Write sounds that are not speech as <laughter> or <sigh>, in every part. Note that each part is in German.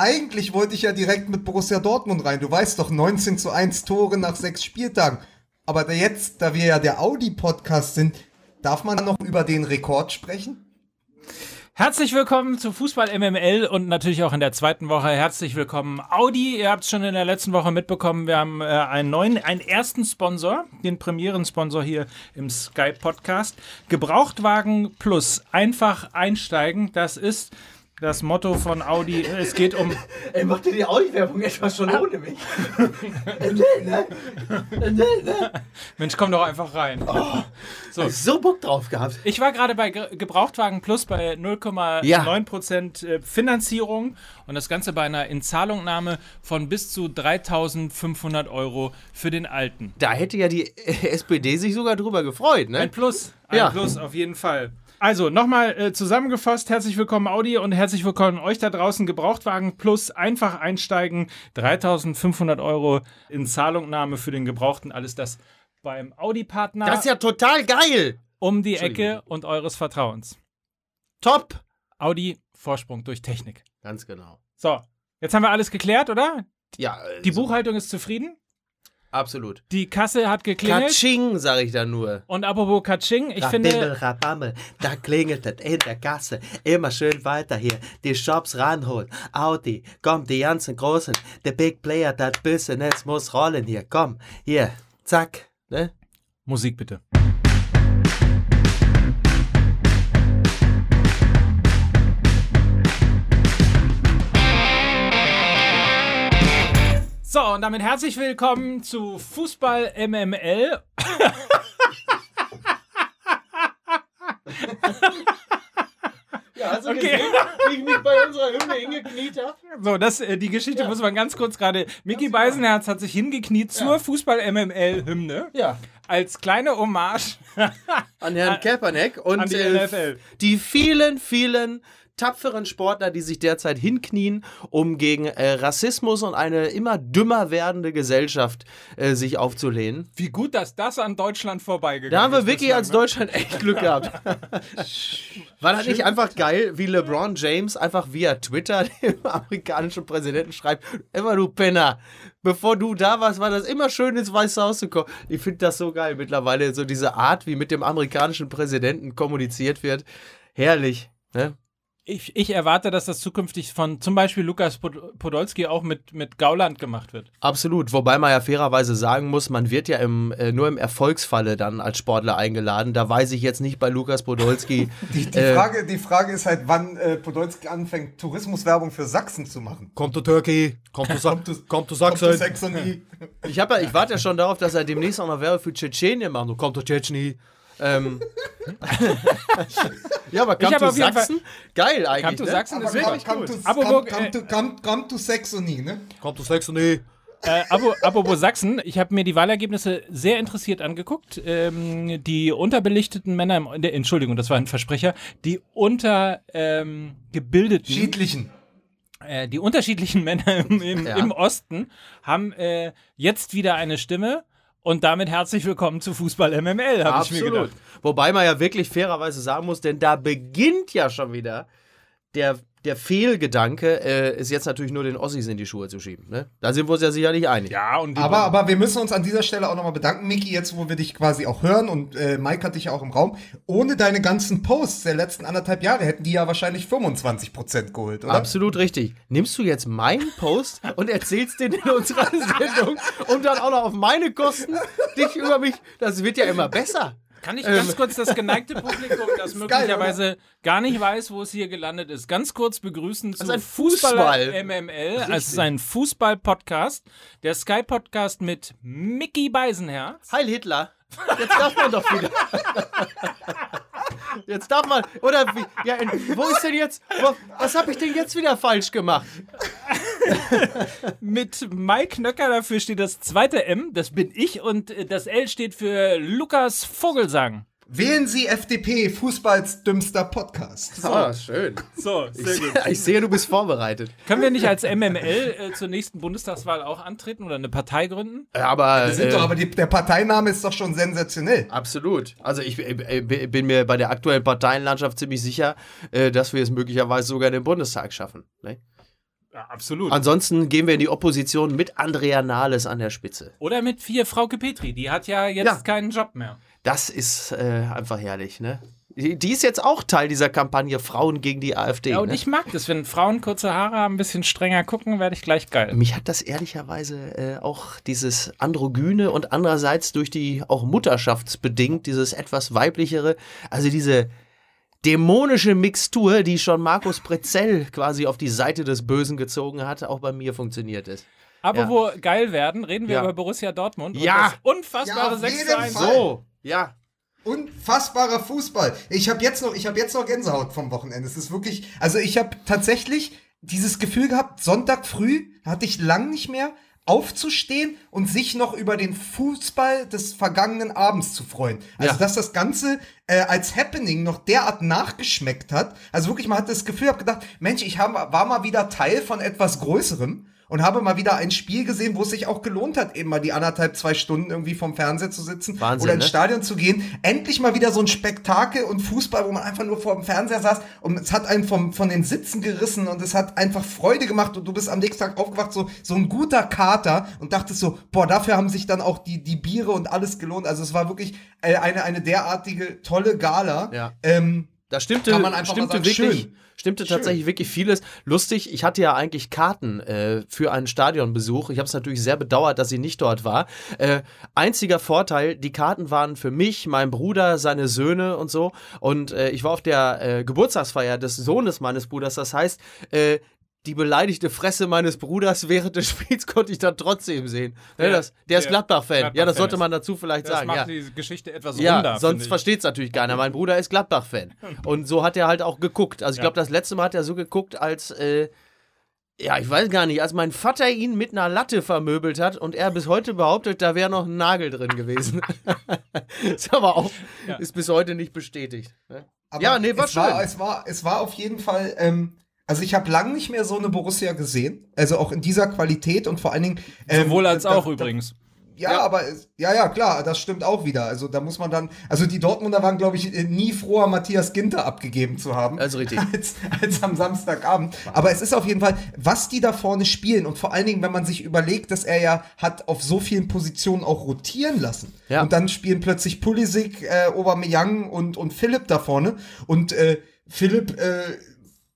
eigentlich wollte ich ja direkt mit Borussia Dortmund rein. Du weißt doch, 19 zu 1 Tore nach sechs Spieltagen. Aber jetzt, da wir ja der Audi-Podcast sind, darf man noch über den Rekord sprechen? Herzlich willkommen zu Fußball MML und natürlich auch in der zweiten Woche. Herzlich willkommen Audi. Ihr habt es schon in der letzten Woche mitbekommen. Wir haben äh, einen neuen, einen ersten Sponsor, den Premieren-Sponsor hier im Sky Podcast. Gebrauchtwagen plus einfach einsteigen. Das ist das Motto von Audi. Es geht um. <laughs> Ey, macht dir die Audi-Werbung etwas schon ohne mich? <laughs> Ne? Mensch, komm doch einfach rein. Oh, <laughs> so. so Bock drauf gehabt. Ich war gerade bei Gebrauchtwagen Plus bei 0,9% ja. Äh, Finanzierung und das Ganze bei einer Inzahlungnahme von bis zu 3500 Euro für den Alten. Da hätte ja die SPD sich sogar drüber gefreut, ne? Ein Plus. Ein ja. Plus, auf jeden Fall. Also, nochmal äh, zusammengefasst, herzlich willkommen Audi und herzlich willkommen euch da draußen. Gebrauchtwagen plus einfach einsteigen, 3500 Euro in Zahlungnahme für den Gebrauchten, alles das beim Audi-Partner. Das ist ja total geil! Um die Ecke und eures Vertrauens. Top! Audi, Vorsprung durch Technik. Ganz genau. So, jetzt haben wir alles geklärt, oder? Ja. Die so. Buchhaltung ist zufrieden? Absolut. Die Kasse hat geklingelt. Katsching, sag ich da nur. Und apropos Katsching, ich Rabimmel, finde... Rabammel, da klingelt es in der Kasse. Immer schön weiter hier. Die Shops ranholen. Audi, komm, die ganzen Großen. Der Big Player, das Business muss rollen hier. Komm, hier, zack. Ne? Musik bitte. So, und damit herzlich willkommen zu Fußball MML. Ja, du okay. gesehen, wie ich mich bei unserer Hymne hingekniet habe? So, das, äh, die Geschichte ja. muss man ganz kurz gerade. Mickey Beisenherz hat sich hingekniet ja. zur Fußball-MML-Hymne. Ja. Als kleine Hommage <laughs> an Herrn Kaepernick und an die, äh, NFL. die vielen, vielen tapferen Sportler, die sich derzeit hinknien, um gegen äh, Rassismus und eine immer dümmer werdende Gesellschaft äh, sich aufzulehnen. Wie gut, dass das an Deutschland vorbeigegangen ist. Da haben wir wirklich als ne? Deutschland echt Glück gehabt. <laughs> War das nicht einfach geil, wie LeBron James einfach via Twitter <laughs> dem amerikanischen Präsidenten schreibt, immer du Penner, bevor du da warst, war das immer schön ins Weiße Haus zu kommen. Ich finde das so geil mittlerweile, so diese Art, wie mit dem amerikanischen Präsidenten kommuniziert wird. Herrlich. Ne? Ich, ich, erwarte, dass das zukünftig von zum Beispiel Lukas Podolski auch mit, mit Gauland gemacht wird. Absolut, wobei man ja fairerweise sagen muss, man wird ja im, äh, nur im Erfolgsfalle dann als Sportler eingeladen. Da weiß ich jetzt nicht bei Lukas Podolski. <laughs> die, die, äh, Frage, die Frage ist halt, wann äh, Podolski anfängt, Tourismuswerbung für Sachsen zu machen. Kommt zu Turkey, kommt zu, <laughs> Sa kommt zu, kommt zu Sachsen. Kommt ich, ja, ich warte ja schon darauf, dass er demnächst auch noch Werbung für Tschetschenien macht. Kommt zu Tschetschenien. Ähm. <laughs> ja, aber Come to Sachsen, geil eigentlich. Come to ne? Sachsen ist wirklich come, cool. Aber come, come, to, come, come to Saxony, ne? Come to Saxony. Äh, apropos Sachsen, ich habe mir die Wahlergebnisse sehr interessiert angeguckt. Ähm, die unterbelichteten Männer, im, äh, Entschuldigung, das war ein Versprecher, die untergebildeten. Ähm, Schiedlichen. Äh, die unterschiedlichen <laughs> Männer im, im, ja. im Osten haben äh, jetzt wieder eine Stimme und damit herzlich willkommen zu Fußball MML, habe ich mir gedacht. Wobei man ja wirklich fairerweise sagen muss, denn da beginnt ja schon wieder der der Fehlgedanke äh, ist jetzt natürlich nur den Ossis in die Schuhe zu schieben. Ne? Da sind wir uns ja sicherlich einig. Ja, und aber, aber wir müssen uns an dieser Stelle auch nochmal bedanken, Miki, jetzt wo wir dich quasi auch hören und äh, Mike hat dich ja auch im Raum. Ohne deine ganzen Posts der letzten anderthalb Jahre hätten die ja wahrscheinlich 25 Prozent geholt, oder? Absolut richtig. Nimmst du jetzt meinen Post <laughs> und erzählst den in unserer Sendung und dann auch noch auf meine Kosten dich über mich. Das wird ja immer besser. Kann ich ganz ähm. kurz das geneigte Publikum, <laughs> das möglicherweise geil, gar nicht weiß, wo es hier gelandet ist, ganz kurz begrüßen zu also Fußball, Fußball MML. Also es ist ein Fußball-Podcast, der Sky-Podcast mit Mickey Beisenherz. Heil Hitler. Jetzt darf man doch wieder. <laughs> Jetzt darf man. Oder wie? Ja, wo ist denn jetzt. Wo, was habe ich denn jetzt wieder falsch gemacht? <laughs> Mit Mike Nöcker dafür steht das zweite M, das bin ich, und das L steht für Lukas Vogelsang. Wählen Sie FDP, Fußballs dümmster Podcast. So. Ah, schön. So, sehr ich, gut. Ich sehe, du bist vorbereitet. Können wir nicht als MML äh, zur nächsten Bundestagswahl auch antreten oder eine Partei gründen? Aber, äh, doch, aber die, der Parteiname ist doch schon sensationell. Absolut. Also ich äh, bin mir bei der aktuellen Parteienlandschaft ziemlich sicher, äh, dass wir es möglicherweise sogar in den Bundestag schaffen. Ne? Ja, absolut. Ansonsten gehen wir in die Opposition mit Andrea Nahles an der Spitze. Oder mit vier Frauke Petri, die hat ja jetzt Ja. keinen Job mehr. Das ist äh, einfach herrlich, ne? Die, ist jetzt auch Teil dieser Kampagne Frauen gegen die AfD. Ja, und ne? ich mag das, wenn Frauen kurze Haare haben, ein bisschen strenger gucken, werde ich gleich geil. Mich hat das ehrlicherweise äh, auch dieses Androgyne und andererseits durch die auch mutterschaftsbedingt, dieses etwas weiblichere, also diese dämonische Mixtur, die schon Markus Prezell quasi auf die Seite des Bösen gezogen hat, auch bei mir funktioniert ist. Aber Ja. wo geil werden, reden wir Ja. über Borussia Dortmund. Ja. Und das unfassbare Ja, auf 6 jeden zu 1. Fall. So, ja. Unfassbarer Fußball. Ich habe jetzt noch, ich habe jetzt noch Gänsehaut vom Wochenende. Es ist wirklich, also ich habe tatsächlich dieses Gefühl gehabt, Sonntag früh hatte ich lang nicht mehr aufzustehen und sich noch über den Fußball des vergangenen Abends zu freuen. Also Ja. dass das Ganze äh, als Happening noch derart nachgeschmeckt hat. Also wirklich, man hat das Gefühl, hab gedacht, Mensch, ich hab, war mal wieder Teil von etwas Größerem und habe mal wieder ein Spiel gesehen, wo es sich auch gelohnt hat, eben mal die anderthalb, zwei Stunden irgendwie vom Fernseher zu sitzen Wahnsinn, oder ins ne? Stadion zu gehen. Endlich mal wieder so ein Spektakel und Fußball, wo man einfach nur vor dem Fernseher saß und es hat einen vom, von den Sitzen gerissen und es hat einfach Freude gemacht und du bist am nächsten Tag aufgewacht, so, so ein guter Kater und dachtest so, boah, dafür haben sich dann auch die, die Biere und alles gelohnt. Also es war wirklich äh, eine, eine derartige tolle Gala. Ja. Ähm, Da stimmte, stimmte sagen, wirklich, schön. stimmte Schön. tatsächlich wirklich vieles. Lustig, ich hatte ja eigentlich Karten äh, für einen Stadionbesuch. Ich habe es natürlich sehr bedauert, dass sie nicht dort war. Äh, einziger Vorteil, die Karten waren für mich, mein Bruder, seine Söhne und so. Und äh, ich war auf der äh, Geburtstagsfeier des Sohnes meines Bruders. Das heißt, äh, die beleidigte Fresse meines Bruders während des <laughs> Spiels konnte ich dann trotzdem sehen. Ne, Der- das, der ist der Gladbach-Fan. ja, Gladbach-Fan das sollte ist. man dazu vielleicht Das sagen. macht Ja. die Geschichte etwas Ja, runder. sonst versteht es natürlich keiner. Mein Bruder ist Gladbach-Fan. Und so hat er halt auch geguckt. Also ich Ja. glaube, das letzte Mal hat er so geguckt, als, äh, ja, ich weiß gar nicht, als mein Vater ihn mit einer Latte vermöbelt hat und er bis heute behauptet, da wäre noch ein Nagel drin gewesen. <laughs> ist aber auch, Ja. ist bis heute nicht bestätigt. ne? Aber Ja, nee, war es war, schön. es war, es war auf jeden Fall, ähm, also ich habe lang nicht mehr so eine Borussia gesehen. Also auch in dieser Qualität und vor allen Dingen. ähm, Sowohl als da- auch da- übrigens. Ja, Ja. aber ja, ja, klar, das stimmt auch wieder. Also da muss man dann, also die Dortmunder waren, glaube ich, äh, nie froher, Matthias Ginter abgegeben zu haben. Ist richtig. <laughs> Als, als am Samstagabend. Aber es ist auf jeden Fall, was die da vorne spielen und vor allen Dingen, wenn man sich überlegt, dass er ja hat auf so vielen Positionen auch rotieren lassen. Ja. Und dann spielen plötzlich Pulisic, äh, Aubameyang und, und Philipp da vorne. Und äh, Philipp äh,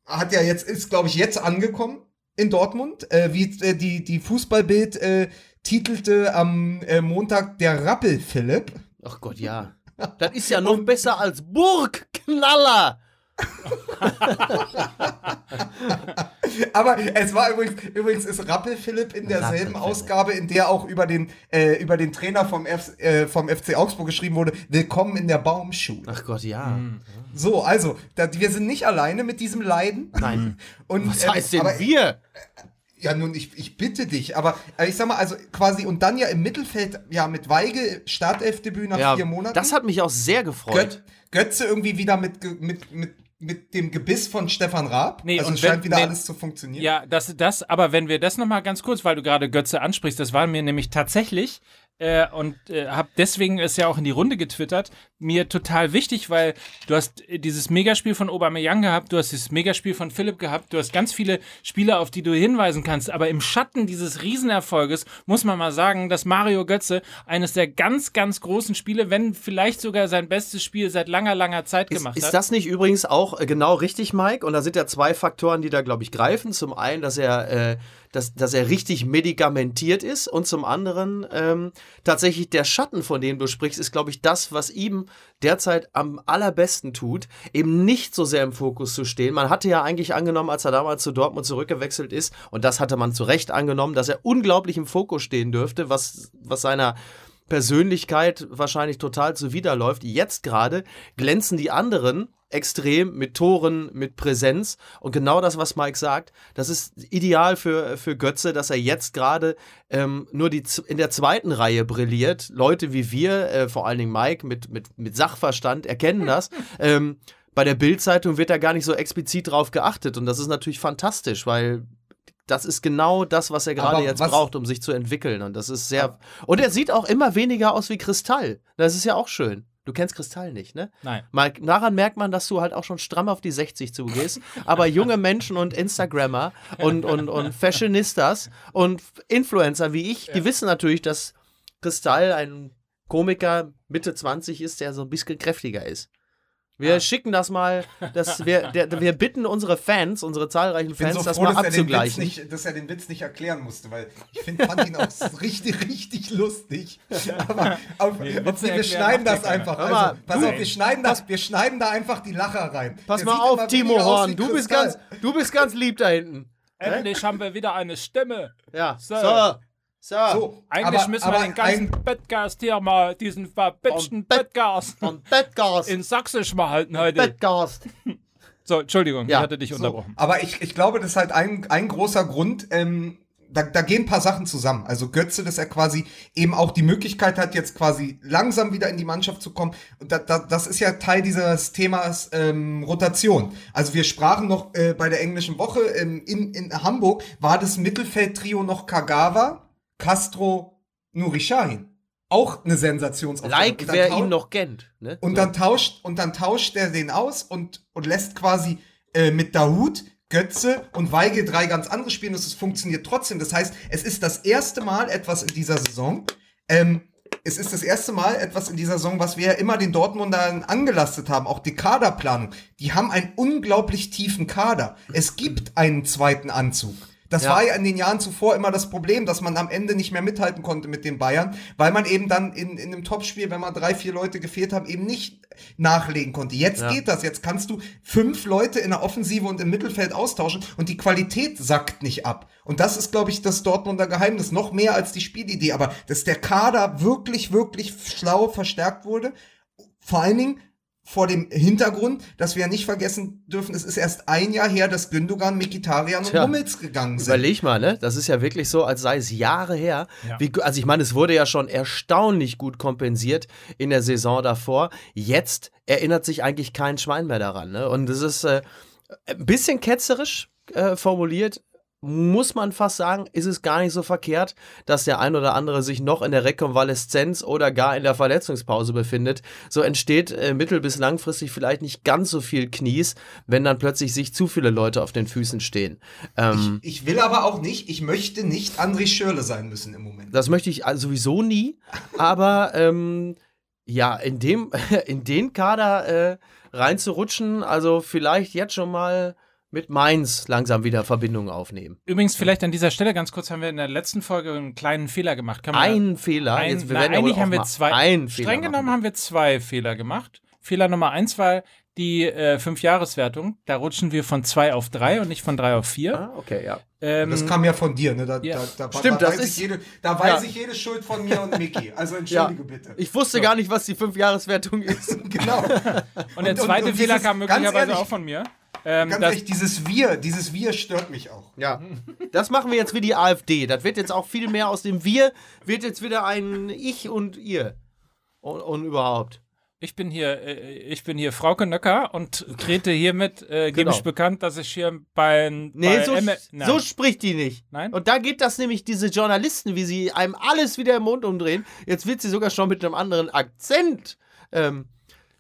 hat ja jetzt, ist, glaube ich, jetzt angekommen in Dortmund, äh, wie äh, die, die Fußballbild äh, titelte am äh, Montag der Rappel Philipp. Ach Gott, ja. <laughs> Das ist ja noch besser als Burgknaller. <laughs> <laughs> <laughs> Aber es war übrigens, übrigens ist Rappel Philipp in derselben. Ausgabe, in der auch über den, äh, über den Trainer vom, F, äh, vom FC Augsburg geschrieben wurde, willkommen in der Baumschule. Ach Gott, ja. So, also, da, wir sind nicht alleine mit diesem Leiden. Nein. <laughs> Und, Was ähm, heißt denn aber- wir? Ja, nun, ich, ich bitte dich, aber äh, ich sag mal, also quasi, und dann ja im Mittelfeld, ja, mit Weige, Startelfdebüt nach Ja, vier Monaten. das hat mich auch sehr gefreut. Göt, Götze irgendwie wieder mit, mit, mit, mit dem Gebiss von Stefan Raab. Nee, also und es scheint wenn- wieder nee. alles zu funktionieren. Ja, das, das, aber wenn wir das nochmal ganz kurz, weil du gerade Götze ansprichst, das war mir nämlich tatsächlich, äh, und äh, habe deswegen es ja auch in die Runde getwittert, mir total wichtig, weil du hast äh, dieses Megaspiel von Aubameyang gehabt, du hast dieses Megaspiel von Philipp gehabt, du hast ganz viele Spieler, auf die du hinweisen kannst, aber im Schatten dieses Riesenerfolges muss man mal sagen, dass Mario Götze eines der ganz, ganz großen Spiele, wenn vielleicht sogar sein bestes Spiel seit langer, langer Zeit Ist, gemacht ist hat. das nicht übrigens auch äh, genau richtig, Mike? Und da sind ja zwei Faktoren, die da, glaube ich, greifen. Zum einen, dass er, äh, dass, dass er richtig medikamentiert ist und zum anderen ähm, tatsächlich der Schatten, von dem du sprichst, ist, glaube ich, das, was ihm derzeit am allerbesten tut, eben nicht so sehr im Fokus zu stehen. Man hatte ja eigentlich angenommen, als er damals zu Dortmund zurückgewechselt ist, und das hatte man zu Recht angenommen, dass er unglaublich im Fokus stehen dürfte, was, was seiner Persönlichkeit wahrscheinlich total zuwiderläuft. Jetzt gerade glänzen die anderen extrem mit Toren, mit Präsenz. Und genau das, was Mike sagt, das ist ideal für, für Götze, dass er jetzt gerade ähm, nur die, in der zweiten Reihe brilliert. Leute wie wir, äh, vor allen Dingen Mike mit, mit, mit Sachverstand, erkennen <laughs> das. ähm, bei der Bild-Zeitung wird da gar nicht so explizit drauf geachtet. Und das ist natürlich fantastisch, weil das ist genau das, was er gerade jetzt was- braucht, um sich zu entwickeln. Und das ist sehr. Und er sieht auch immer weniger aus wie Kristall. Das ist ja auch schön. Du kennst Kristall nicht, ne? Nein. Mal, daran merkt man, dass du halt auch schon stramm auf die 60 zugehst. Aber junge Menschen und Instagrammer und, und, und Fashionistas und Influencer wie ich, die wissen natürlich, dass Kristall ein Komiker Mitte 20 ist, der so ein bisschen kräftiger ist. Wir schicken das mal, dass wir, <laughs> der, wir bitten unsere Fans, unsere zahlreichen Fans, so das froh, mal dass er, den Witz abzugleichen. nicht, dass er den Witz nicht erklären musste, weil ich finde, fand ihn auch <laughs> richtig, richtig lustig. <laughs> Aber auf, Nee, auf, wir schneiden das einfach. Hör mal, Also, pass du- auf, wir schneiden, das, wir schneiden da einfach die Lacher rein. Pass Der mal auf, Timo Horn, du bist, ganz, du bist ganz lieb da hinten. Endlich haben wir wieder eine Stimme. Ja, So. so. So. So, Eigentlich aber, müssen aber wir den ganzen Bettgast hier mal, diesen verbitchten Und Bett- Bettgast Und Bettgast. in Sächsisch mal halten heute. Bettgast. <laughs> So, Entschuldigung, Ja, ich hatte dich so, unterbrochen. aber ich, ich glaube, das ist halt ein, ein großer Grund. Ähm, da, da gehen ein paar Sachen zusammen. Also Götze, dass er quasi eben auch die Möglichkeit hat, jetzt quasi langsam wieder in die Mannschaft zu kommen. Und da, da, das ist ja Teil dieses Themas ähm, Rotation. Also wir sprachen noch äh, bei der englischen Woche ähm, in, in Hamburg, war das Mittelfeldtrio noch Kagawa, Castro, Nuri Sahin. Auch eine Sensationsaufgabe. Like, wer ihn noch kennt. Ne? und dann tauscht und dann tauscht er den aus und, und lässt quasi äh, mit Dahut, Götze und Weigel drei ganz andere spielen und es funktioniert trotzdem. Das heißt, es ist das erste Mal etwas in dieser Saison. Ähm, es ist das erste Mal etwas in dieser Saison, was wir ja immer den Dortmundern angelastet haben, auch die Kaderplanung. Die haben einen unglaublich tiefen Kader. Es gibt einen zweiten Anzug. Das Ja. war ja in den Jahren zuvor immer das Problem, dass man am Ende nicht mehr mithalten konnte mit den Bayern, weil man eben dann in, in einem Topspiel, wenn mal drei, vier Leute gefehlt haben, eben nicht nachlegen konnte. Jetzt Ja. geht das. Jetzt kannst du fünf Leute in der Offensive und im Mittelfeld austauschen und die Qualität sackt nicht ab. Und das ist, glaube ich, das Dortmunder Geheimnis. Noch mehr als die Spielidee. Aber dass der Kader wirklich, wirklich schlau verstärkt wurde. Vor allen Dingen vor dem Hintergrund, dass wir ja nicht vergessen dürfen, es ist erst ein Jahr her, dass Gündogan, Mikitarian und. Hummels gegangen sind. Überleg mal, ne? Das ist ja wirklich so, als sei es Jahre her. Ja. Wie, also ich meine, es wurde ja schon erstaunlich gut kompensiert in der Saison davor. Jetzt erinnert sich eigentlich kein Schwein mehr daran. Ne? Und es ist äh, ein bisschen ketzerisch äh, formuliert. Muss man fast sagen, ist es gar nicht so verkehrt, dass der ein oder andere sich noch in der Rekonvaleszenz oder gar in der Verletzungspause befindet. So entsteht äh, mittel- bis langfristig vielleicht nicht ganz so viel Knies, wenn dann plötzlich sich zu viele Leute auf den Füßen stehen. Ähm, Ich will aber auch nicht, ich möchte nicht André Schürle sein müssen im Moment. Das möchte ich also sowieso nie. Aber ähm, ja, in dem, <laughs> in den Kader äh, reinzurutschen, also vielleicht jetzt schon mal mit Mainz langsam wieder Verbindungen aufnehmen. Übrigens, vielleicht an dieser Stelle ganz kurz, haben wir in der letzten Folge einen kleinen Fehler gemacht. Kann man Ein Fehler. Ein, Jetzt, wir na, ja eigentlich haben wir zwei. Einen Fehler streng genommen machen. haben wir zwei Fehler gemacht. Fehler Nummer eins war die äh, Fünfjahreswertung. Da rutschen wir von zwei auf drei und nicht von drei auf vier. Ah, okay, ja. Ähm, Das kam ja von dir, ne? Da, Ja. da, da, Stimmt, da das weiß ist- Ich jede, da weiß Ja. ich jede Schuld von mir und Micky. Also <laughs> ja. entschuldige bitte. Ich wusste gar nicht, was die Fünfjahreswertung ist. <laughs> genau. und der und- zweite und Fehler dieses- kam möglicherweise ehrlich, auch von mir. Ähm, Ganz ehrlich, dieses Wir, dieses Wir stört mich auch. Ja. Das machen wir jetzt wie die AfD. Das wird jetzt auch viel mehr aus dem Wir, wird jetzt wieder ein Ich und Ihr. Und, und überhaupt. ich bin hier, äh, ich bin hier Frauke Nöcker und trete hiermit, äh, gebe Genau. ich bekannt, dass ich hier bei, Nee, bei so, M Nein. so spricht die nicht. Nein? Und da geht das nämlich, diese Journalisten, wie sie einem alles wieder im Mund umdrehen. Jetzt wird sie sogar schon mit einem anderen Akzent. Ähm,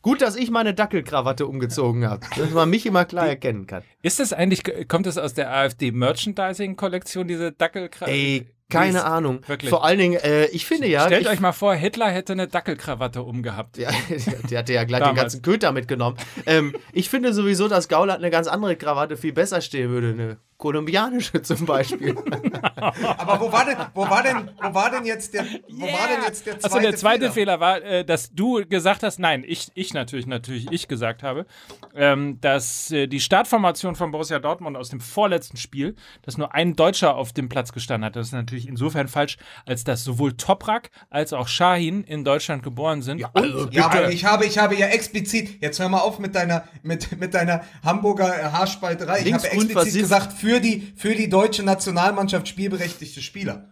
gut, dass ich meine Dackelkrawatte umgezogen habe, dass man mich immer klar erkennen kann. Ist das eigentlich, kommt das aus der AfD Merchandising-Kollektion, diese Dackelkrawatte? Ey, keine Ahnung. wirklich. Vor allen Dingen, äh, ich finde ja. Stellt ich, euch mal vor, Hitler hätte eine Dackelkrawatte umgehabt. Ja, <laughs> der hatte ja gleich den ganzen Köter mitgenommen. Ähm, ich finde sowieso, dass Gauland eine ganz andere Krawatte viel besser stehen würde. Eine kolumbianische zum Beispiel. <laughs> Aber wo war denn, wo war denn, wo war denn jetzt der, wo war denn jetzt der zweite Also der zweite Fehler? Fehler, war, äh, dass du gesagt hast, nein, ich, ich natürlich, natürlich, ich gesagt habe, ähm, dass äh, die Startformation von Borussia Dortmund aus dem vorletzten Spiel, dass nur ein Deutscher auf dem Platz gestanden hat. Das ist natürlich insofern falsch, als dass sowohl Toprak als auch Shahin in Deutschland geboren sind. Ja, also Ja, aber ich habe, ich habe ja explizit, jetzt hör mal auf mit deiner, mit, mit deiner Hamburger Haarspalterei. Ich habe explizit gesagt, für die, für die deutsche Nationalmannschaft spielberechtigte Spieler.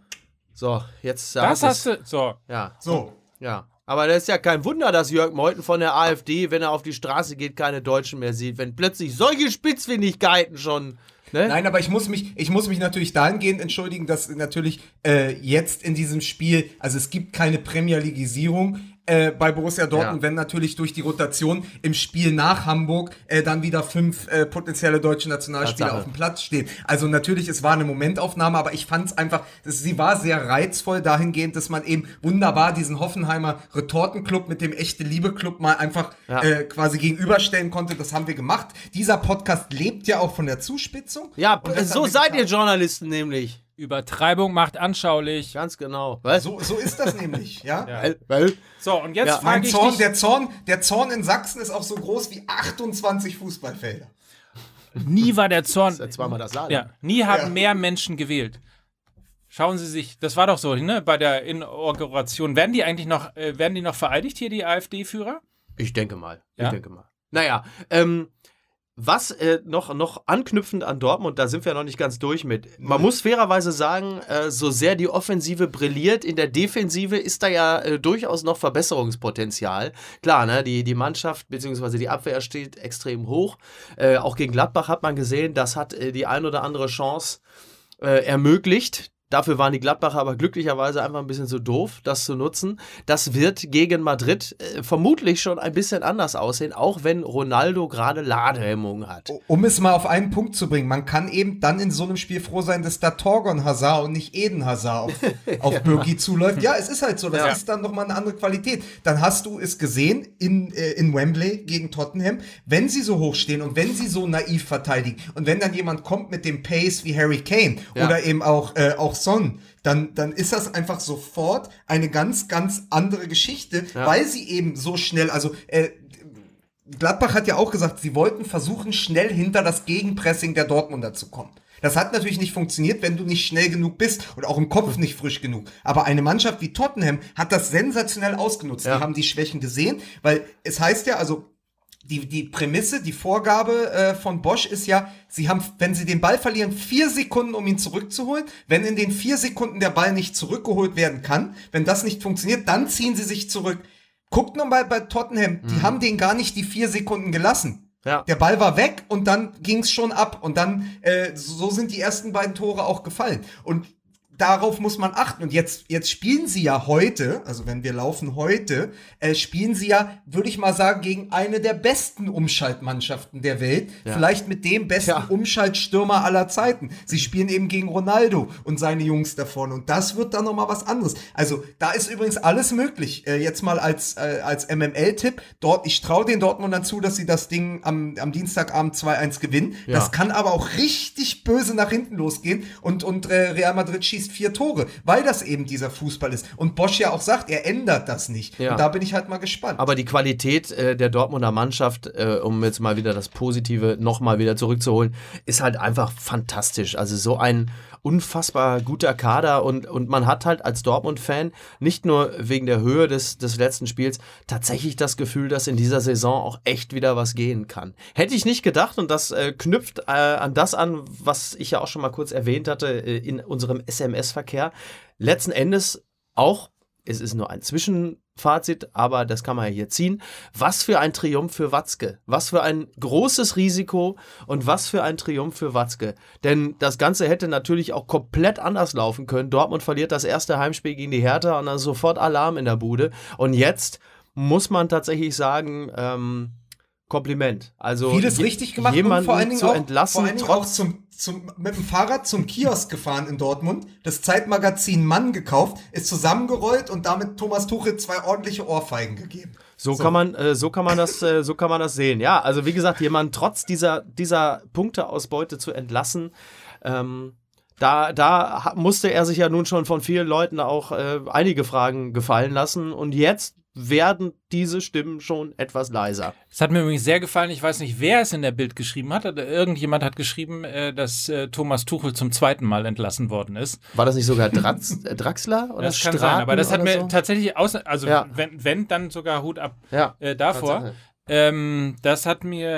So, jetzt das ja, hast du. So. Ja, So. ja. Aber das ist ja kein Wunder, dass Jörg Meuthen von der AfD, wenn er auf die Straße geht, keine Deutschen mehr sieht. Wenn plötzlich solche Spitzfindigkeiten schon. Ne? Nein, aber ich muss mich, ich muss mich natürlich dahingehend entschuldigen, dass natürlich äh, jetzt in diesem Spiel, also es gibt keine Premier Leagueisierung. Äh, bei Borussia Dortmund, Ja. wenn natürlich durch die Rotation im Spiel nach Hamburg äh, dann wieder fünf äh, potenzielle deutsche Nationalspieler Tatsache. auf dem Platz stehen. Also natürlich, es war eine Momentaufnahme, aber ich fand es einfach, das, sie war sehr reizvoll dahingehend, dass man eben wunderbar diesen Hoffenheimer Retortenclub mit dem echte Liebe Club mal einfach Ja. äh, quasi gegenüberstellen konnte. Das haben wir gemacht. Dieser Podcast lebt ja auch von der Zuspitzung. Ja, so seid ihr. Journalisten nämlich. Übertreibung macht anschaulich. Ganz genau. Was? So, so ist das nämlich, ja. Weil, weil, So, und jetzt Ja, frage ich Zorn, dich, der, Zorn, der Zorn in Sachsen ist auch so groß wie 28 Fußballfelder. nie war der <laughs> Zorn, das ist zweimal das Laden. ja, nie haben Ja. mehr Menschen gewählt. Schauen Sie sich, das war doch so, ne, bei der Inauguration. Werden die eigentlich noch, äh, werden die noch vereidigt hier, die AfD-Führer? Ich denke mal. Ja? Ich denke mal. Naja, ähm, was äh, noch, noch anknüpfend an Dortmund, da sind wir noch nicht ganz durch mit. Man muss fairerweise sagen, äh, so sehr die Offensive brilliert, in der Defensive ist da ja äh, durchaus noch Verbesserungspotenzial. Klar, ne, die, die Mannschaft bzw. die Abwehr steht extrem hoch. Äh, auch gegen Gladbach hat man gesehen, das hat äh, die ein oder andere Chance äh, ermöglicht. Dafür waren die Gladbacher aber glücklicherweise einfach ein bisschen zu doof, das zu nutzen. Das wird gegen Madrid äh, vermutlich schon ein bisschen anders aussehen, auch wenn Ronaldo gerade Ladehemmungen hat. Um es mal auf einen Punkt zu bringen, man kann eben dann in so einem Spiel froh sein, dass da Torgon Hazard und nicht Eden Hazard auf, <laughs> auf Birki zuläuft. Ja, es ist halt so, das Ja. ist dann nochmal eine andere Qualität. Dann hast du es gesehen in, äh, in Wembley gegen Tottenham, wenn sie so hoch stehen und wenn sie so naiv verteidigen und wenn dann jemand kommt mit dem Pace wie Harry Kane Ja. oder eben auch, äh, auch Son, dann, dann ist das einfach sofort eine ganz, ganz andere Geschichte, weil sie eben so schnell, also äh, Gladbach hat ja auch gesagt, sie wollten versuchen, schnell hinter das Gegenpressing der Dortmunder zu kommen. Das hat natürlich nicht funktioniert, wenn du nicht schnell genug bist und auch im Kopf nicht frisch genug. Aber eine Mannschaft wie Tottenham hat das sensationell ausgenutzt. Ja. Die haben die Schwächen gesehen, weil es heißt ja, also die, die Prämisse, die Vorgabe äh, von Bosch ist ja, sie haben, wenn sie den Ball verlieren, vier Sekunden, um ihn zurückzuholen. Wenn in den vier Sekunden der Ball nicht zurückgeholt werden kann, wenn das nicht funktioniert, dann ziehen sie sich zurück. Guckt nur mal bei Tottenham, die haben den gar nicht die vier Sekunden gelassen. Ja. Der Ball war weg und dann ging's schon ab. Und dann, äh, so sind die ersten beiden Tore auch gefallen. Und darauf muss man achten. Und jetzt, jetzt spielen sie ja heute, also wenn wir laufen heute, äh, spielen sie ja, würde ich mal sagen, gegen eine der besten Umschaltmannschaften der Welt. Vielleicht mit dem besten Ja. Umschaltstürmer aller Zeiten. Sie spielen eben gegen Ronaldo und seine Jungs davon. Und das wird dann nochmal was anderes. Also da ist übrigens alles möglich. Äh, jetzt mal als, äh, als MML-Tipp. Dort, ich traue den Dortmundern zu, dass sie das Ding am, am Dienstagabend 2-1 gewinnen. Ja. Das kann aber auch richtig böse nach hinten losgehen. Und, und äh, Real Madrid schießt vier Tore, weil das eben dieser Fußball ist. Und Bosch ja auch sagt, er ändert das nicht. Ja. Und da bin ich halt mal gespannt. Aber die Qualität äh, der Dortmunder Mannschaft, äh, um jetzt mal wieder das Positive nochmal wieder zurückzuholen, ist halt einfach fantastisch. Also so ein unfassbar guter Kader und, und man hat halt als Dortmund-Fan nicht nur wegen der Höhe des, des letzten Spiels tatsächlich das Gefühl, dass in dieser Saison auch echt wieder was gehen kann. Hätte ich nicht gedacht und das äh, knüpft äh, an das an, was ich ja auch schon mal kurz erwähnt hatte äh, in unserem SMS-Verkehr. Letzten Endes auch es ist nur ein Zwischenfazit, aber das kann man ja hier ziehen. Was für ein Triumph für Watzke. Was für ein großes Risiko und was für ein Triumph für Watzke. Denn das Ganze hätte natürlich auch komplett anders laufen können. Dortmund verliert das erste Heimspiel gegen die Hertha und dann sofort Alarm in der Bude. Und jetzt muss man tatsächlich sagen, ähm, Kompliment. Also Vieles richtig gemacht jemanden vor allen Dingen zu auch, entlassen, vor allen Dingen auch zum, zum, mit dem Fahrrad zum Kiosk gefahren in Dortmund, das Zeitmagazin Mann gekauft, ist zusammengerollt und damit Thomas Tuchel zwei ordentliche Ohrfeigen gegeben. So, kann man, äh, so kann man das, äh, so kann man das sehen. Ja, also wie gesagt, jemanden trotz dieser, dieser Punkteausbeute zu entlassen, ähm, da, da musste er sich ja nun schon von vielen Leuten auch äh, einige Fragen gefallen lassen und jetzt werden diese Stimmen schon etwas leiser. Es hat mir übrigens sehr gefallen, ich weiß nicht, wer es in der Bild geschrieben hat, irgendjemand hat geschrieben, äh, dass äh, Thomas Tuchel zum zweiten Mal entlassen worden ist. War das nicht sogar Drax, äh, Draxler oder Das kann Straten sein, aber das hat mir so? tatsächlich aus, also Ja. wenn, wenn, dann sogar Hut ab Ja, äh, davor. Ähm, das hat mir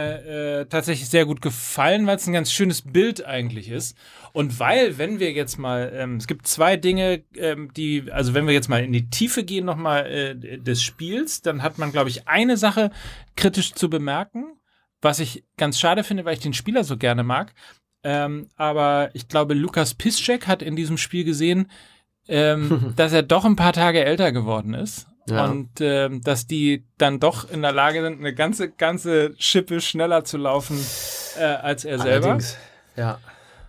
äh, tatsächlich sehr gut gefallen, weil es ein ganz schönes Bild eigentlich ist. Und weil, wenn wir jetzt mal, ähm, es gibt zwei Dinge, ähm, die, also wenn wir jetzt mal in die Tiefe gehen nochmal äh, des Spiels, dann hat man, glaube ich, eine Sache kritisch zu bemerken, was ich ganz schade finde, weil ich den Spieler so gerne mag. Ähm, aber ich glaube, Lukas Piszczek hat in diesem Spiel gesehen, ähm, <laughs> dass er doch ein paar Tage älter geworden ist Ja. Und äh, dass die dann doch in der Lage sind, eine ganze, ganze Schippe schneller zu laufen äh, als er selber. Allerdings. Ja.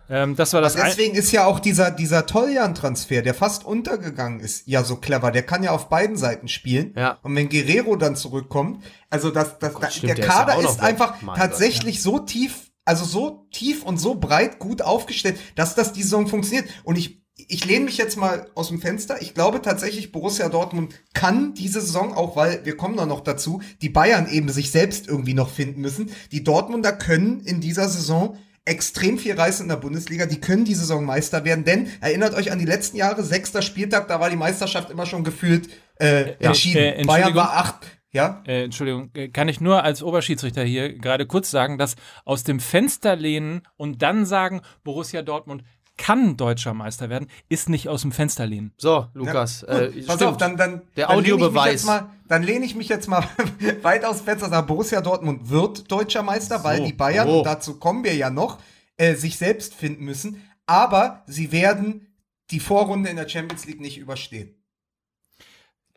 Ähm, das war das deswegen ist ja auch dieser, dieser Toljan-Transfer, der fast untergegangen ist, ja so clever. Der kann ja auf beiden Seiten spielen. Ja. Und wenn Guerrero dann zurückkommt, also das, das, Gott, stimmt, der, der Kader ist, ist einfach tatsächlich Gott, ja. so tief, also so tief und so breit gut aufgestellt, dass das die Saison funktioniert. Und ich, ich lehne mich jetzt mal aus dem Fenster. Ich glaube tatsächlich, Borussia Dortmund kann diese Saison, auch weil wir kommen da noch dazu, die Bayern eben sich selbst irgendwie noch finden müssen. Die Dortmunder können in dieser Saison extrem viel reißen in der Bundesliga. Die können die Saison Meister werden, denn erinnert euch an die letzten Jahre, sechster Spieltag, da war die Meisterschaft immer schon gefühlt äh, entschieden. Äh, Bayern war acht. Ja? Äh, Entschuldigung, äh, kann ich nur als Oberschiedsrichter hier gerade kurz sagen, dass aus dem Fenster lehnen und dann sagen, Borussia Dortmund kann deutscher Meister werden, ist nicht aus dem Fenster lehnen. So, Lukas. Ja, äh, Pass stimmt. auf, dann, dann, der Audiobeweis. Dann lehne ich mich jetzt mal <laughs> weit aus dem Fenster, sage Borussia Dortmund wird deutscher Meister, so. weil die Bayern, oh. und dazu kommen wir ja noch, äh, sich selbst finden müssen. Aber sie werden die Vorrunde in der Champions League nicht überstehen.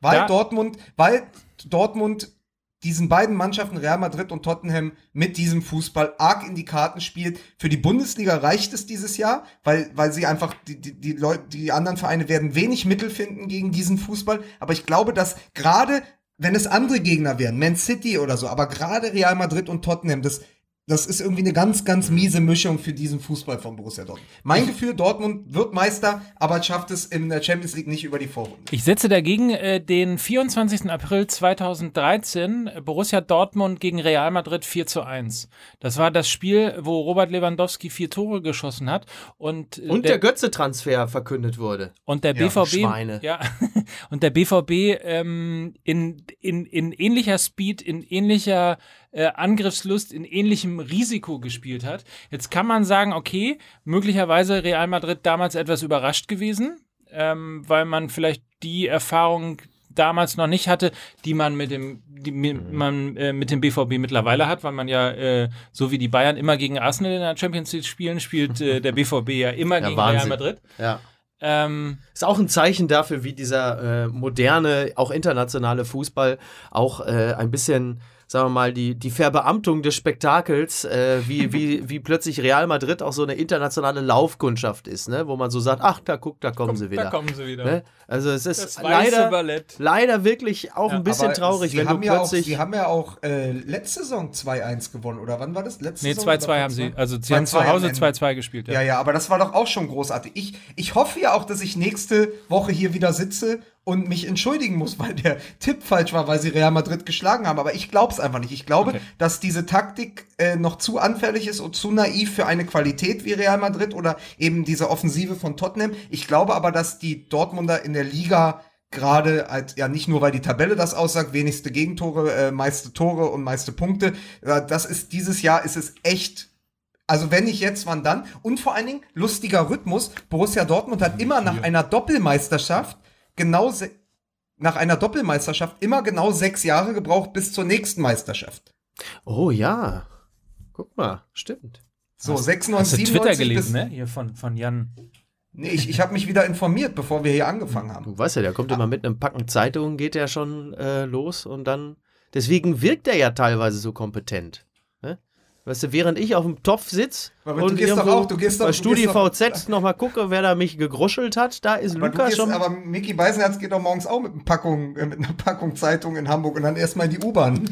Weil da Dortmund, weil Dortmund diesen beiden Mannschaften, Real Madrid und Tottenham, mit diesem Fußball arg in die Karten spielt. Für die Bundesliga reicht es dieses Jahr, weil, weil sie einfach, die, die, die Leute, die anderen Vereine werden wenig Mittel finden gegen diesen Fußball. Aber ich glaube, dass gerade, wenn es andere Gegner wären, Man City oder so, aber gerade Real Madrid und Tottenham, das das ist irgendwie eine ganz, ganz miese Mischung für diesen Fußball von Borussia Dortmund. Mein Gefühl, Dortmund wird Meister, aber schafft es in der Champions League nicht über die Vorrunde. Ich setze dagegen äh, den 24. April 2013 Borussia Dortmund gegen Real Madrid 4 zu 1. Das war das Spiel, wo Robert Lewandowski vier Tore geschossen hat und, äh, und der, der Götze-Transfer verkündet wurde. Und der BVB, Schweine. ja, <laughs> und der BVB ähm, in, in, in ähnlicher Speed, in ähnlicher äh, Angriffslust in ähnlichem Risiko gespielt hat. Jetzt kann man sagen, okay, möglicherweise Real Madrid damals etwas überrascht gewesen, ähm, weil man vielleicht die Erfahrung damals noch nicht hatte, die man mit dem, die mhm. man äh, mit dem BVB mittlerweile hat, weil man ja äh, so wie die Bayern immer gegen Arsenal in der Champions League spielen, spielt äh, der <laughs> BVB ja immer ja, gegen Wahnsinn. Real Madrid. Ja. Ähm, ist auch ein Zeichen dafür, wie dieser äh, moderne, auch internationale Fußball auch äh, ein bisschen sagen wir mal, die, die Verbeamtung des Spektakels, äh, wie, <laughs> wie, wie plötzlich Real Madrid auch so eine internationale Laufkundschaft ist, ne? wo man so sagt, ach, da guck, da kommen Komm, sie wieder. Da kommen sie wieder. Ne? Also es ist leider, leider wirklich auch ja, ein bisschen traurig, wenn du plötzlich... Auch, sie haben ja auch äh, letzte Saison 2-1 gewonnen, oder wann war das? Letzte nee, 2-2 haben sie, also sie haben zu Hause 2-2 gespielt. Ja. ja, ja, aber das war doch auch schon großartig. Ich, ich hoffe ja auch, dass ich nächste Woche hier wieder sitze und mich entschuldigen muss, weil der Tipp falsch war, weil sie Real Madrid geschlagen haben. Aber ich glaube es einfach nicht. Ich glaube, okay. dass diese Taktik äh, noch zu anfällig ist und zu naiv für eine Qualität wie Real Madrid oder eben diese Offensive von Tottenham. Ich glaube aber, dass die Dortmunder in der Liga gerade als ja nicht nur weil die Tabelle das aussagt, wenigste Gegentore, äh, meiste Tore und meiste Punkte. Äh, das ist dieses Jahr ist es echt also wenn nicht jetzt, wann dann? Und vor allen Dingen lustiger Rhythmus. Borussia Dortmund hat immer nach einer Doppelmeisterschaft genau nach einer Doppelmeisterschaft immer genau sechs Jahre gebraucht bis zur nächsten Meisterschaft. Oh ja. Guck mal, stimmt. So, hast, 96, hast du Twitter gelesen, ne? Hier von, von Jan. Nee, ich, ich habe mich wieder informiert, bevor wir hier angefangen haben. Du weißt ja, der kommt ah. immer mit einem Packen Zeitungen, geht er schon äh, los und dann. Deswegen wirkt er ja teilweise so kompetent. Weißt du, während ich auf dem Topf sitze und du gehst doch auch, du gehst doch, bei StudiVZ nochmal gucke, wer da mich gegruschelt hat, da ist aber Lukas schon. Aber Mickey Beisenherz geht doch morgens auch mit, Packung, äh, mit einer Packung Zeitung in Hamburg und dann erstmal in die U-Bahn.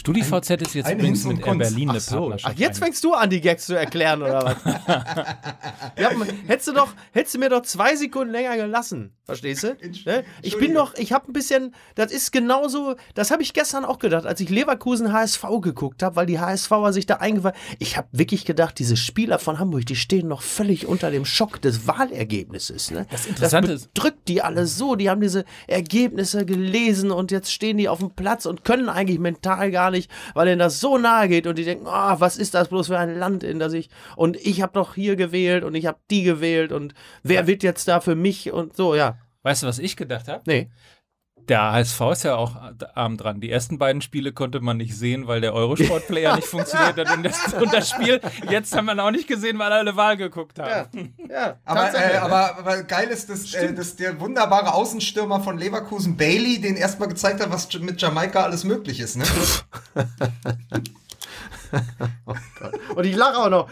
StudiVZ ist jetzt übrigens mit Air Berlin eine so. Ach, jetzt fängst du an, die Gags zu erklären, oder was? <laughs> ja, hättest, du doch, hättest du mir doch zwei Sekunden länger gelassen. Verstehst du? <laughs> Ne? Ich bin doch, ich habe ein bisschen, das ist genauso, das habe ich gestern auch gedacht, als ich Leverkusen HSV geguckt habe, weil die HSVer sich da eingefallen Ich habe wirklich gedacht, diese Spieler von Hamburg, die stehen noch völlig unter dem Schock des Wahlergebnisses. Ne? Das Interessante das drückt die alle so, die haben diese Ergebnisse gelesen und jetzt stehen die auf dem Platz und können eigentlich mental gar nicht, weil ihnen das so nahe geht und die denken, oh, was ist das bloß für ein Land, in das ich und ich habe doch hier gewählt und ich habe die gewählt und wer wird jetzt da für mich und so, ja. Weißt du, was ich gedacht habe? Nee. Der HSV ist ja auch arm dran. Die ersten beiden Spiele konnte man nicht sehen, weil der Eurosport-Player nicht funktioniert hat. Und das, und das, Spiel, jetzt haben wir auch nicht gesehen, weil alle Wahl geguckt haben. Ja, ja aber, äh, aber, aber, geil ist, dass, äh, dass der wunderbare Außenstürmer von Leverkusen, Bailey, den erstmal gezeigt hat, was mit Jamaika alles möglich ist. Ne? <laughs> oh Gott. Und ich lache auch noch.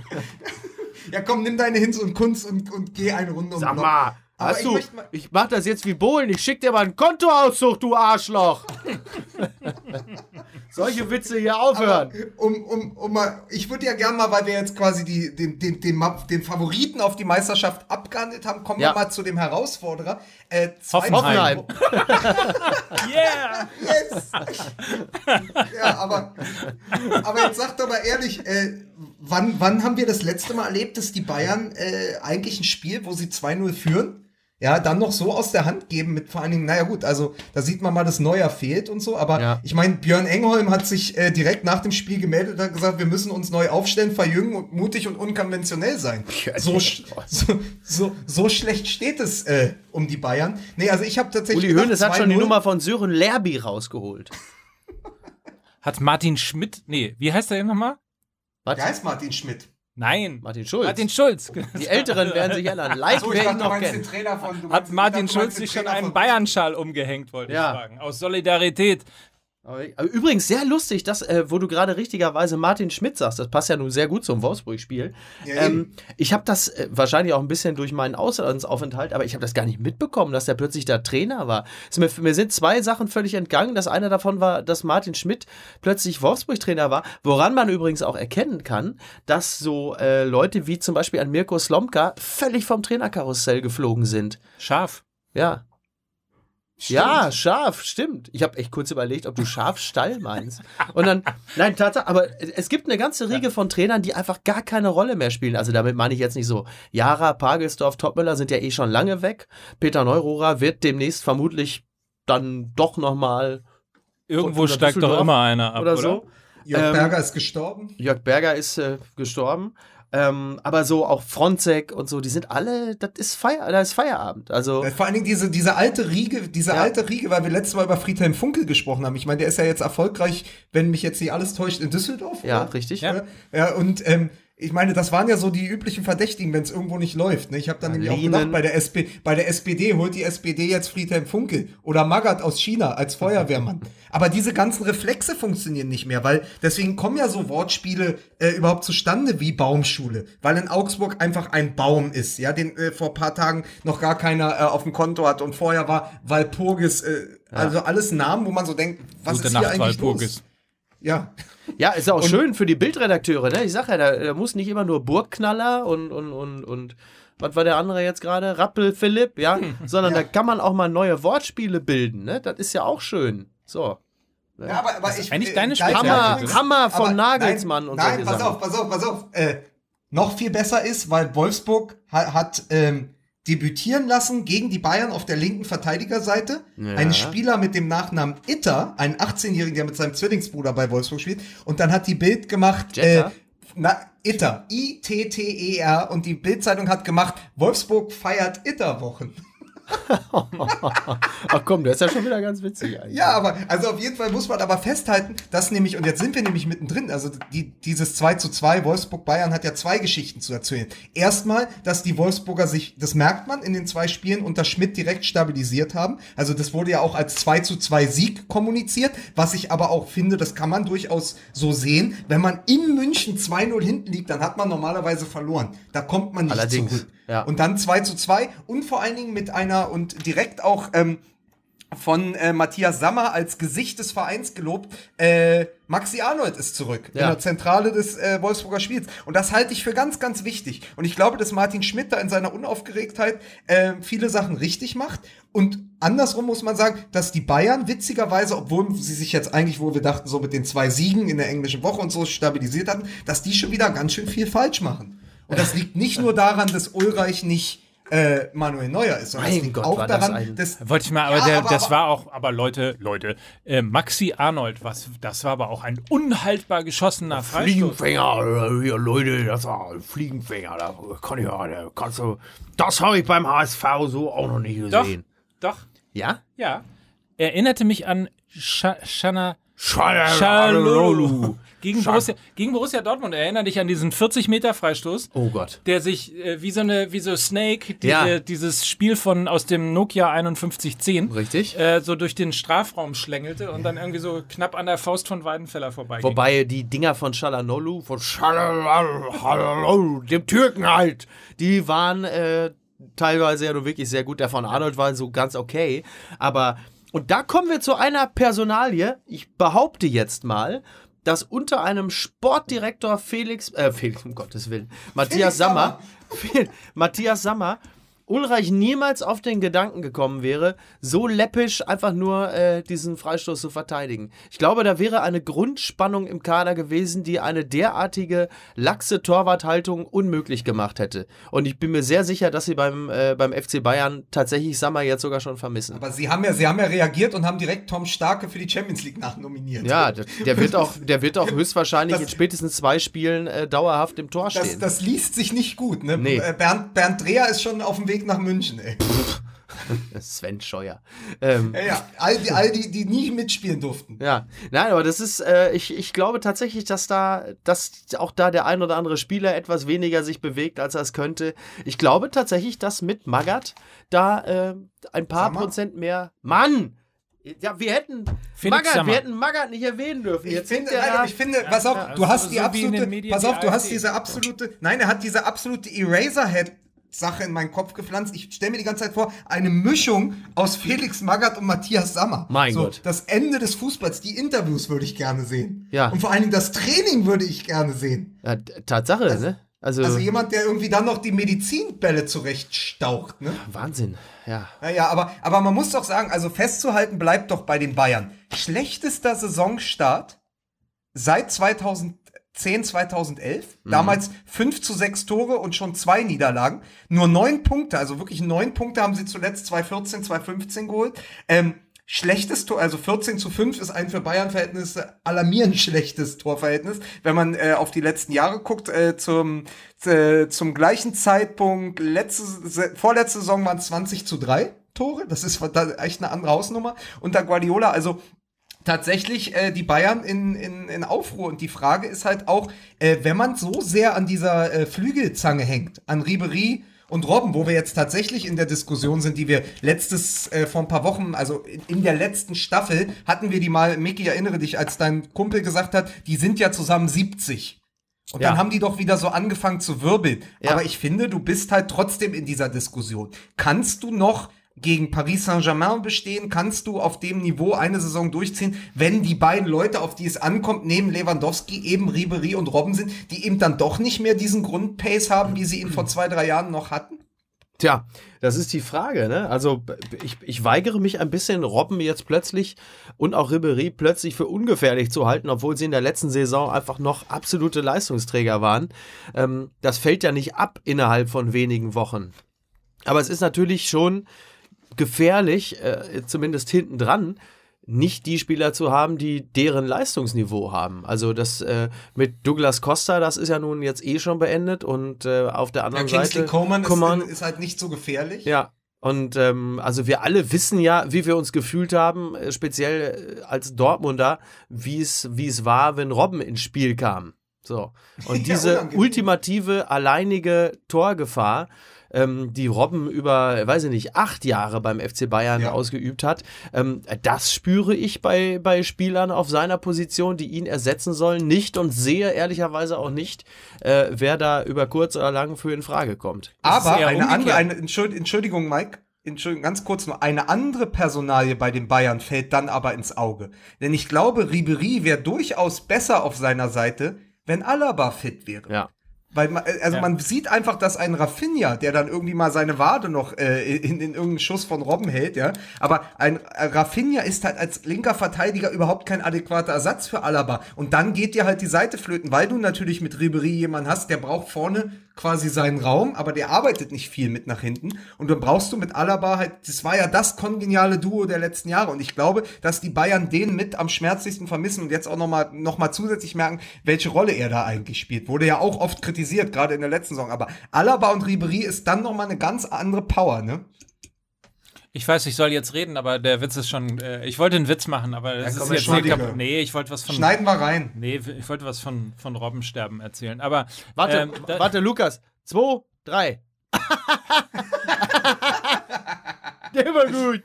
<laughs> ja, komm, nimm deine Hinz und Kunst und, und geh eine Runde um Sag mal, Hast du, ich, ich mach das jetzt wie Bohlen. Ich schick dir mal ein Kontoauszug, du Arschloch. <laughs> Solche Witze hier aufhören. Aber um, um, um mal, ich würde ja gerne mal, weil wir jetzt quasi die, den, den, den, den Favoriten auf die Meisterschaft abgehandelt haben, kommen ja. wir mal zu dem Herausforderer. Äh, Hoffenheim. <laughs> yeah! Yes! ja, aber, aber jetzt sag doch mal ehrlich, äh, wann, wann haben wir das letzte Mal erlebt, dass die Bayern äh, eigentlich ein Spiel, wo sie 2-0 führen, ja, dann noch so aus der Hand geben mit vor allen Dingen, naja gut, also da sieht man mal, dass Neuer fehlt und so, aber ja. ich meine, Björn Engholm hat sich äh, direkt nach dem Spiel gemeldet und hat gesagt, wir müssen uns neu aufstellen, verjüngen und mutig und unkonventionell sein. So, so, so, so schlecht steht es äh, um die Bayern. Nee, also ich habe tatsächlich. Uli Hoeneß hat schon die Nummer von Sören Lerby rausgeholt. hat Martin Schmidt, nee, wie heißt er eben nochmal? Was? Der heißt Martin Schmidt. Nein. Martin Schulz. Martin Schulz. Die Älteren werden sich erinnern. Leicht so, werden noch kennen. Hat Martin Schulz sich schon einen Bayern-Schal umgehängt, wollte ja. ich fragen. Aus Solidarität Übrigens sehr lustig, dass, äh, wo du gerade richtigerweise Martin Schmidt sagst, das passt ja nun sehr gut zum Wolfsburg-Spiel. Ja, ähm, ich habe das äh, wahrscheinlich auch ein bisschen durch meinen Auslandsaufenthalt, aber ich habe das gar nicht mitbekommen, dass der plötzlich da Trainer war. Mir, mir, sind zwei Sachen völlig entgangen. Das eine davon war, dass Martin Schmidt plötzlich Wolfsburg-Trainer war, woran man übrigens auch erkennen kann, dass so äh, Leute wie zum Beispiel an Mirko Slomka völlig vom Trainerkarussell geflogen sind. Scharf. Ja, Stimmt. Ja, scharf, stimmt. Ich habe echt kurz überlegt, ob du Schafstall meinst. Und dann, nein, Tatsache, aber es gibt eine ganze Riege von Trainern, die einfach gar keine Rolle mehr spielen. Also damit meine ich jetzt nicht so, Jara, Pagelsdorf, Topmüller sind ja eh schon lange weg. Peter Neururer wird demnächst vermutlich dann doch nochmal Irgendwo steigt doch immer einer ab, oder? oder? so. Jörg ähm, Berger ist gestorben. Jörg Berger ist äh, gestorben. Ähm, aber so auch Fronzek und so, die sind alle, das ist Feier, da ist Feierabend. Also vor allen Dingen diese, diese alte Riege, diese ja. alte Riege, weil wir letztes Mal über Friedhelm Funkel gesprochen haben. Ich meine, der ist ja jetzt erfolgreich, wenn mich jetzt nicht alles täuscht, in Düsseldorf. Ja, oder? richtig. Ja, ja und ähm, ich meine, das waren ja so die üblichen Verdächtigen, wenn es irgendwo nicht läuft. Ne? Ich habe dann ja, nämlich auch gedacht, bei der, SP, bei der SPD holt die SPD jetzt Friedhelm Funkel oder Magath aus China als Feuerwehrmann. <laughs> Aber diese ganzen Reflexe funktionieren nicht mehr, weil deswegen kommen ja so Wortspiele äh, überhaupt zustande wie Baumschule, weil in Augsburg einfach ein Baum ist, ja, den äh, vor paar Tagen noch gar keiner äh, auf dem Konto hat und vorher war Walpurgis, äh, ja. also alles Namen, wo man so denkt, was Gute ist Nacht, hier eigentlich Walpurgis. los? Ja. Ja, ist auch und schön für die Bildredakteure, ne? Ich sag ja, da, da muss nicht immer nur Burgknaller und, und, und, und was war der andere jetzt gerade? Rappel Philipp, ja? Sondern ja. da kann man auch mal neue Wortspiele bilden, ne? Das ist ja auch schön. So. Ja, aber, aber ich, eigentlich deine äh, Hammer, Hammer von aber Nagelsmann nein, und Nein, pass Sachen. auf, pass auf, pass auf. Äh, noch viel besser ist, weil Wolfsburg hat, hat ähm, debütieren lassen gegen die Bayern auf der linken Verteidigerseite. Ja. Einen Spieler mit dem Nachnamen Itter, einen 18-Jährigen, der mit seinem Zwillingsbruder bei Wolfsburg spielt. Und dann hat die Bild gemacht, äh, na, Itter, I-T-T-E-R. Und die Bildzeitung hat gemacht, Wolfsburg feiert Itterwochen. <laughs> Ach komm, der ist ja schon wieder ganz witzig eigentlich. Ja, aber also auf jeden Fall muss man aber festhalten, dass nämlich, und jetzt sind wir nämlich mittendrin, also die, dieses 2 zu 2, Wolfsburg-Bayern hat ja zwei Geschichten zu erzählen. Erstmal, dass die Wolfsburger sich, das merkt man in den zwei Spielen, unter Schmidt direkt stabilisiert haben. Also das wurde ja auch als 2 zu 2 Sieg kommuniziert, was ich aber auch finde, das kann man durchaus so sehen. Wenn man in München 2-0 hinten liegt, dann hat man normalerweise verloren. Da kommt man nicht Allerdings. zurück. Ja. Und dann 2 zu 2 und vor allen Dingen mit einer und direkt auch ähm, von äh, Matthias Sammer als Gesicht des Vereins gelobt. Äh, Maxi Arnold ist zurück ja. in der Zentrale des äh, Wolfsburger Spiels. Und das halte ich für ganz, ganz wichtig. Und ich glaube, dass Martin Schmidt da in seiner Unaufgeregtheit äh, viele Sachen richtig macht. Und andersrum muss man sagen, dass die Bayern witzigerweise, obwohl sie sich jetzt eigentlich, wo wir dachten, so mit den zwei Siegen in der englischen Woche und so stabilisiert hatten, dass die schon wieder ganz schön viel falsch machen. Und das liegt nicht nur daran, dass Ulreich nicht äh, Manuel Neuer ist, sondern mein Gott, auch daran, das dass wollte ich mal, aber, ja, der, aber das aber, war auch, aber Leute, Leute, äh, Maxi Arnold, was, das war aber auch ein unhaltbar geschossener Freistoß. Fliegenfänger, äh, hier, Leute, das war ein Fliegenfänger, da kann ich ja, da kannst du, das habe ich beim HSV so auch noch nicht gesehen. Doch, doch. Ja? Ja. Erinnerte mich an Scha Shana Schalolu. gegen Borussia, gegen Borussia Dortmund. Erinner dich an diesen 40 Meter Freistoß, Oh Gott. der sich äh, wie so eine wie so Snake, diese, Ja. dieses Spiel von aus dem Nokia 5110, Richtig. äh, so durch den Strafraum schlängelte und dann irgendwie so knapp an der Faust von Weidenfeller vorbeiging. Wobei die Dinger von Shalanolu, von Shalanolu, dem Türken halt, die waren äh, teilweise ja nur wirklich sehr gut. Der von Arnold war so ganz okay. Aber, und da kommen wir zu einer Personalie. Ich behaupte jetzt mal, dass unter einem Sportdirektor Felix, äh, Felix, um Gottes Willen, Matthias Sammer, Matthias Sammer, Ulreich niemals auf den Gedanken gekommen wäre, so läppisch einfach nur äh, diesen Freistoß zu verteidigen. Ich glaube, da wäre eine Grundspannung im Kader gewesen, die eine derartige laxe Torwarthaltung unmöglich gemacht hätte. Und ich bin mir sehr sicher, dass sie beim, äh, beim FC Bayern tatsächlich Sammer jetzt sogar schon vermissen. Aber sie haben ja, sie haben ja reagiert und haben direkt Tom Starke für die Champions League nachnominiert. Ja, der, der wird auch, der wird auch <laughs> höchstwahrscheinlich Das- in spätestens zwei Spielen äh, dauerhaft im Tor Das, stehen. das liest sich nicht gut, ne? Nee. Bernd, Bernd Dreher ist schon auf dem Weg nach München, ey. <laughs> Sven Scheuer. Ähm, Ja, ja. All die, all die, die nie mitspielen durften. Ja, nein, aber das ist, äh, ich, ich glaube tatsächlich, dass da, dass auch da der ein oder andere Spieler etwas weniger sich bewegt, als er es könnte. Ich glaube tatsächlich, dass mit Magath da äh, ein paar. Prozent mehr. Mann! Ja, wir hätten Felix Magath, Sammer. wir hätten Magath nicht erwähnen dürfen. Ich Jetzt finde, aber ich finde, pass auf, ja, du hast so die absolute, pass auf, du hast diese absolute, nein, er hat diese absolute Eraserhead Sache in meinen Kopf gepflanzt. Ich stelle mir die ganze Zeit vor, eine Mischung aus Felix Magath und Matthias Sammer. Mein so, Gott. Das Ende des Fußballs, die Interviews würde ich gerne sehen. Ja. Und vor allen Dingen das Training würde ich gerne sehen. ja, Tatsache, ne? Also, Also jemand, der irgendwie dann noch die Medizinbälle zurechtstaucht, ne? Wahnsinn, ja. Naja, aber, aber man muss doch sagen, also festzuhalten bleibt doch bei den Bayern. Schlechtester Saisonstart seit 2010, 2011. Damals 5 zu 6 Tore und schon zwei Niederlagen. Nur neun Punkte, also wirklich neun Punkte haben sie zuletzt 2014, 2015 geholt. Ähm, Schlechtes Tor, also 14 zu 5 ist ein für Bayern-Verhältnisse alarmierend schlechtes Torverhältnis. Wenn man äh, auf die letzten Jahre guckt, äh, zum, äh, zum gleichen Zeitpunkt, letzte, vorletzte Saison waren es 20 zu 3 Tore. Das ist echt eine andere Hausnummer. Unter Guardiola, also tatsächlich äh, die Bayern in, in, in Aufruhr. Und die Frage ist halt auch, äh, wenn man so sehr an dieser äh, Flügelzange hängt, an Ribery und Robben, wo wir jetzt tatsächlich in der Diskussion sind, die wir letztes, äh, vor ein paar Wochen, also in, in der letzten Staffel, hatten wir die mal, Micky, erinnere dich, als dein Kumpel gesagt hat, die sind ja zusammen 70. Und Ja. dann haben die doch wieder so angefangen zu wirbeln. Ja. Aber ich finde, du bist halt trotzdem in dieser Diskussion. Kannst du noch gegen Paris Saint-Germain bestehen? Kannst du auf dem Niveau eine Saison durchziehen, wenn die beiden Leute, auf die es ankommt, neben Lewandowski eben Ribery und Robben sind, die eben dann doch nicht mehr diesen Grundpace haben, wie sie ihn vor zwei, drei Jahren noch hatten? Tja, das ist die Frage, ne? Also ich, ich weigere mich ein bisschen, Robben jetzt plötzlich und auch Ribery plötzlich für ungefährlich zu halten, obwohl sie in der letzten Saison einfach noch absolute Leistungsträger waren. Ähm, das fällt ja nicht ab innerhalb von wenigen Wochen. Aber es ist natürlich schon gefährlich, äh, zumindest hinten dran, nicht die Spieler zu haben, die deren Leistungsniveau haben. Also das äh, mit Douglas Costa, das ist ja nun jetzt eh schon beendet und äh, auf der Ja, anderen Kingsley Seite Coman, Coman ist, ist halt nicht so gefährlich. ja, und ähm, also wir alle wissen ja, wie wir uns gefühlt haben, äh, speziell äh, als Dortmunder, wie es wie es war, wenn Robben ins Spiel kam. So. Und <laughs> Ja, diese unangenehm. ultimative, alleinige Torgefahr, ähm, die Robben über, weiß ich nicht, acht Jahre beim FC Bayern Ja. ausgeübt hat, ähm, das spüre ich bei, bei Spielern auf seiner Position, die ihn ersetzen sollen, nicht und sehe ehrlicherweise auch nicht, äh, wer da über kurz oder lang für in Frage kommt. Das Aber eine andere, eine, Entschuld- Entschuldigung, Mike, Entschuldigung, ganz kurz nur, eine andere Personalie bei den Bayern fällt dann aber ins Auge. Denn ich glaube, Ribery wäre durchaus besser auf seiner Seite, wenn Alaba fit wäre. Ja. Weil man, also Ja. man sieht einfach, dass ein Rafinha, der dann irgendwie mal seine Wade noch äh, in, in irgendeinen Schuss von Robben hält, ja. Aber ein äh, Rafinha ist halt als linker Verteidiger überhaupt kein adäquater Ersatz für Alaba. Und dann geht dir halt die Seite flöten, weil du natürlich mit Ribery jemanden hast, der braucht vorne quasi seinen Raum, aber der arbeitet nicht viel mit nach hinten. Und dann brauchst du mit Alaba halt, das war ja das kongeniale Duo der letzten Jahre. Und ich glaube, dass die Bayern den mit am schmerzlichsten vermissen und jetzt auch nochmal noch mal zusätzlich merken, welche Rolle er da eigentlich spielt. Wurde ja auch oft kritisiert, gerade in der letzten Saison. Aber Alaba und Ribery ist dann nochmal eine ganz andere Power, ne? Ich weiß, ich soll jetzt reden, aber der Witz ist schon. Äh, ich wollte einen Witz machen, aber das komm, ist jetzt kaputt. Nee, ich wollte was von. Schneiden wir rein. Nee, ich wollte was von, von Robbensterben erzählen. Aber. Warte, ähm, da- warte, Lukas. Zwei, drei. <laughs> Der war gut.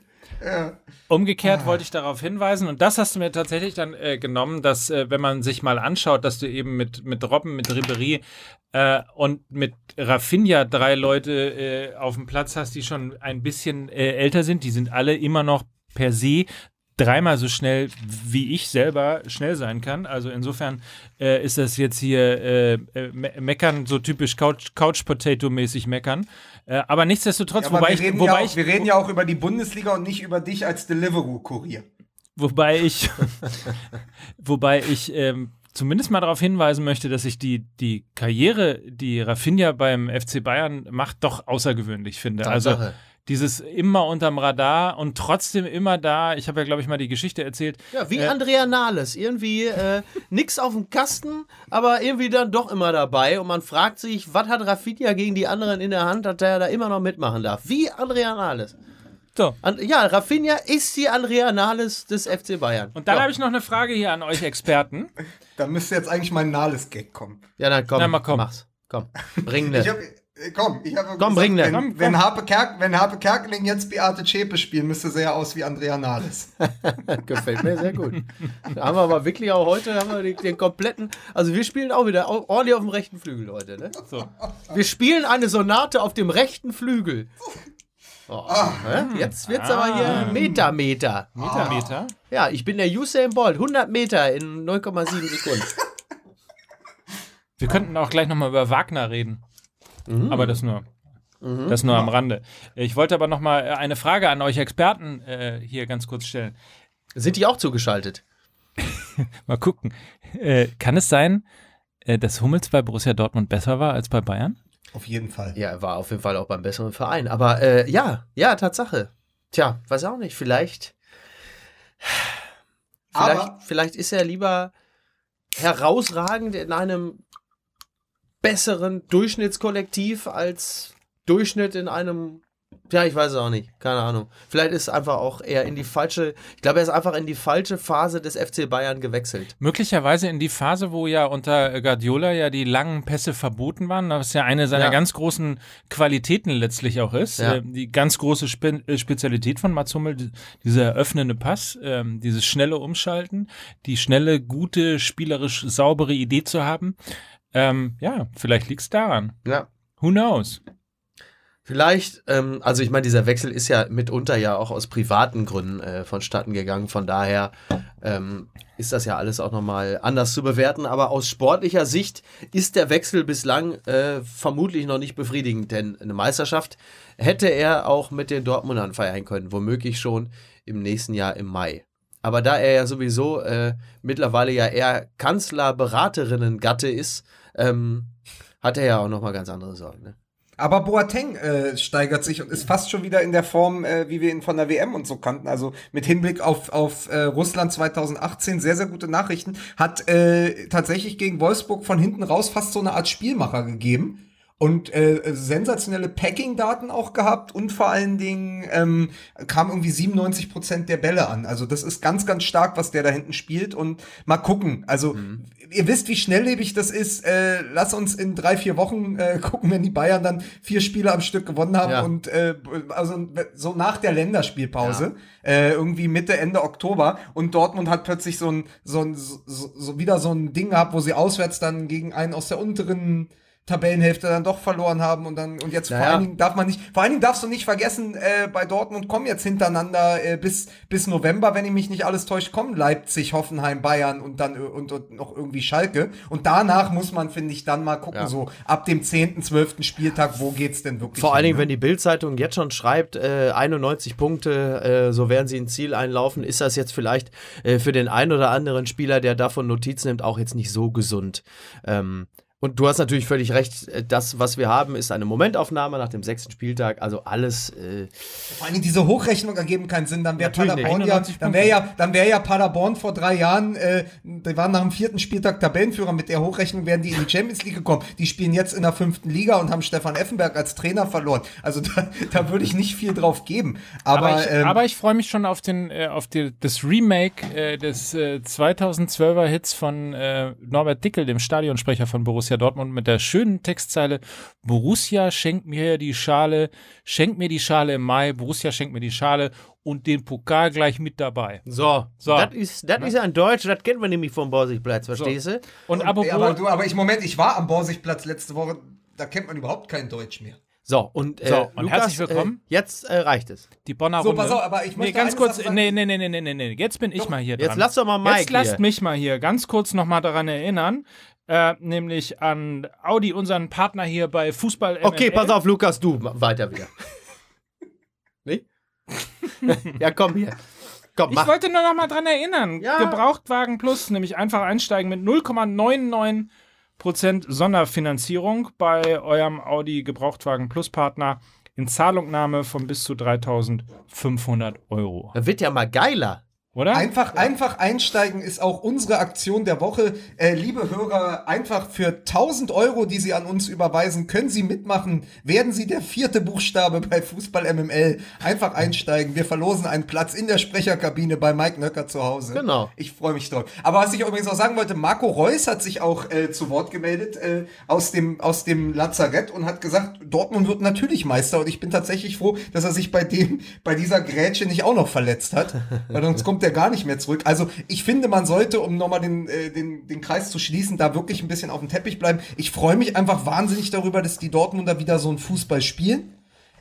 Umgekehrt wollte ich darauf hinweisen, und das hast du mir tatsächlich dann äh, genommen, dass, äh, wenn man sich mal anschaut, dass du eben mit, mit Robben, mit Ribery äh, und mit Rafinha drei Leute äh, auf dem Platz hast, die schon ein bisschen äh, älter sind. Die sind alle immer noch per se dreimal so schnell, wie ich selber schnell sein kann. Also insofern äh, ist das jetzt hier äh, äh, me meckern, so typisch Couch, Couch Potato-mäßig meckern. Äh, aber nichtsdestotrotz, Ja, aber wobei wir, ich, reden wobei ja auch, ich, wir reden ja auch über die Bundesliga und nicht über dich als Deliveroo-Kurier. Wobei ich, <laughs> wobei ich ähm, zumindest mal darauf hinweisen möchte, dass ich die, die Karriere, die Rafinha beim FC Bayern macht, doch außergewöhnlich finde. Also Tatsache. Dieses immer unterm Radar und trotzdem immer da. Ich habe ja, glaube ich, mal die Geschichte erzählt. Ja, wie Äh, Andrea Nahles. Irgendwie äh, nix auf dem Kasten, aber irgendwie dann doch immer dabei. Und man fragt sich, was hat Rafinha gegen die anderen in der Hand, dass er da immer noch mitmachen darf? Wie Andrea Nahles. So. An, ja, Rafinha ist die Andrea Nahles des FC Bayern. Und dann ja. habe ich noch eine Frage hier an euch Experten. <laughs> Da müsste jetzt eigentlich mein Nahles-Gag kommen. Ja, dann komm, Na, mal komm. mach's. Komm, bring <laughs> ne. Ich hab, äh, komm, ich habe Komm, bring ne. wenn, Komm, wenn, komm. Harpe Kerk, wenn Harpe Kerkeling jetzt Beate Zschäpe spielen, müsste sie ja aus wie Andrea Nahles. <laughs> Gefällt mir sehr gut. Da haben wir aber wirklich auch heute haben wir den, den kompletten. Also wir spielen auch wieder ordentlich auf dem rechten Flügel heute. Ne? So. Wir spielen eine Sonate auf dem rechten Flügel. Oh, hä? Jetzt wird's aber hier Meter, Meter. Meter, Meter. Ja, ich bin der Usain Bolt. 100 Meter in 9,7 Sekunden. Wir könnten auch gleich nochmal über Wagner reden. Mhm. Aber das nur. Das nur am Rande. Ich wollte aber nochmal eine Frage an euch Experten äh, hier ganz kurz stellen. Sind die auch zugeschaltet? <laughs> Mal gucken. Äh, kann es sein, äh, dass Hummels bei Borussia Dortmund besser war als bei Bayern? Auf jeden Fall. Ja, er war auf jeden Fall auch beim besseren Verein. Aber äh, ja, ja, Tatsache. Tja, weiß auch nicht. Vielleicht. <sighs> Vielleicht, Aber- vielleicht ist er lieber herausragend in einem besseren Durchschnittskollektiv als Durchschnitt in einem. Ja, ich weiß es auch nicht. Keine Ahnung. Vielleicht ist einfach auch eher in die falsche. Ich glaube, er ist einfach in die falsche Phase des FC Bayern gewechselt. Möglicherweise in die Phase, wo ja unter Guardiola ja die langen Pässe verboten waren, was ja eine seiner Ja. ganz großen Qualitäten letztlich auch ist. Ja. Äh, die ganz große Spe äh, Spezialität von Mats Hummel, die- dieser eröffnende Pass, ähm, dieses schnelle Umschalten, die schnelle, gute, spielerisch saubere Idee zu haben. Ähm, ja, vielleicht liegt es daran. Ja. Who knows? Vielleicht, ähm, also ich meine, dieser Wechsel ist ja mitunter ja auch aus privaten Gründen äh, vonstatten gegangen. Von daher ähm, ist das ja alles auch nochmal anders zu bewerten. Aber aus sportlicher Sicht ist der Wechsel bislang äh, vermutlich noch nicht befriedigend, denn eine Meisterschaft hätte er auch mit den Dortmundern feiern können, womöglich schon im nächsten Jahr im Mai. Aber da er ja sowieso äh, mittlerweile ja eher Kanzlerberaterinnen-Gatte ist, ähm, hat er ja auch nochmal ganz andere Sorgen. Ne? Aber Boateng äh, steigert sich und ist fast schon wieder in der Form, äh, wie wir ihn von der WM und so kannten. Also mit Hinblick auf, auf äh, Russland 2018 sehr, sehr gute Nachrichten. Hat äh, tatsächlich gegen Wolfsburg von hinten raus fast so eine Art Spielmacher gegeben. Und äh, sensationelle Packing-Daten auch gehabt und vor allen Dingen ähm, kam irgendwie 97 Prozent der Bälle an. Also das ist ganz, ganz stark, was der da hinten spielt. Und mal gucken. Also ihr wisst, wie schnelllebig das ist. Äh, lass uns in drei, vier Wochen äh, <laughs> gucken, wenn die Bayern dann vier Spiele am Stück gewonnen haben Ja. und äh, also so nach der Länderspielpause, äh, irgendwie Mitte, Ende Oktober. Und Dortmund hat plötzlich so ein, so ein, so, so wieder so ein Ding gehabt, wo sie auswärts dann gegen einen aus der unteren Tabellenhälfte dann doch verloren haben und dann und jetzt vor Naja. allen Dingen darf man nicht vor allen Dingen darfst du nicht vergessen äh, bei Dortmund kommen jetzt hintereinander äh, bis bis November wenn ich mich nicht alles täuscht kommen Leipzig Hoffenheim Bayern und dann und, und noch irgendwie Schalke und danach muss man finde ich dann mal gucken Ja. so ab dem 10., 12. Spieltag wo geht's denn wirklich Vor allen hin, Dingen, ne? wenn die Bild-Zeitung jetzt schon schreibt, äh, 91 Punkte, äh, so werden sie ins Ziel einlaufen, ist das jetzt vielleicht äh, für den einen oder anderen Spieler, der davon Notiz nimmt, auch jetzt nicht so gesund. Ähm, Und du hast natürlich völlig recht, äh, das, was wir haben, ist eine Momentaufnahme nach dem sechsten Spieltag. Also alles. Äh Vor allem diese Hochrechnung ergeben keinen Sinn. Dann wäre. Paderborn ja, 91 dann wäre ja, dann wäre ja Paderborn vor drei Jahren, äh, die waren nach dem vierten Spieltag Tabellenführer. Mit der Hochrechnung wären die in die Champions League gekommen. Die spielen jetzt in der fünften Liga und haben Stefan Effenberg als Trainer verloren. Also da, <laughs> da würde ich nicht viel drauf geben. Aber, Aber ich, ähm, aber ich freue mich schon auf, den, äh, auf die, das Remake äh, des äh, 2012er Hits von äh, Norbert Dickel, dem Stadionsprecher von Borussia Dortmund, mit der schönen Textzeile Borussia schenkt mir die Schale, schenkt mir die Schale im Mai, Borussia schenkt mir die Schale und den Pokal gleich mit dabei. so, So. das ist, das ist ein Deutsch, das kennen wir nämlich vom Borsigplatz, verstehst du? Und ja, apropos, aber, du, aber ich, Moment, ich war am Borsigplatz letzte Woche. Da kennt man überhaupt kein Deutsch mehr. So, und, äh, So, und Lukas, herzlich willkommen. Äh, jetzt äh, reicht es. die Bonner So, Runde. pass auf, aber ich nee, möchte ganz kurz, sagen. nee, nee, nee, nee, nee, nee, jetzt bin ich mal hier Jetzt dran. lass doch mal Mike Jetzt lasst hier. mich mal hier ganz kurz nochmal daran erinnern, äh, nämlich an Audi, unseren Partner hier bei Fußball Okay, MML. pass auf, Lukas, du weiter wieder. <laughs> nicht? <laughs> ja, komm hier. Komm, Ich wollte nur noch mal dran erinnern. Ja. Gebrauchtwagen Plus, nämlich einfach einsteigen mit 0,99% Sonderfinanzierung bei eurem Audi Gebrauchtwagen Plus Partner in Zahlungnahme von bis zu 3500 Euro. Das wird ja mal geiler. Oder? Einfach, einfach einsteigen ist auch unsere Aktion der Woche. Äh, liebe Hörer, einfach für 1000 Euro, die Sie an uns überweisen, können Sie mitmachen. Werden Sie der vierte Buchstabe bei Fußball MML. Einfach einsteigen. Wir verlosen einen Platz in der Sprecherkabine bei Mike Nöcker zu Hause. Genau. Ich freue mich drauf. Aber was ich übrigens auch sagen wollte, Marco Reus hat sich auch äh, zu Wort gemeldet äh, aus, dem, aus dem Lazarett und hat gesagt, Dortmund wird natürlich Meister. Und ich bin tatsächlich froh, dass er sich bei dem, bei dieser Grätsche nicht auch noch verletzt hat. Weil sonst kommt er gar nicht mehr zurück. Also ich finde, man sollte, um nochmal den, äh, den, den Kreis zu schließen, da wirklich ein bisschen auf dem Teppich bleiben. Ich freue mich einfach wahnsinnig darüber, dass die Dortmunder wieder so einen Fußball spielen.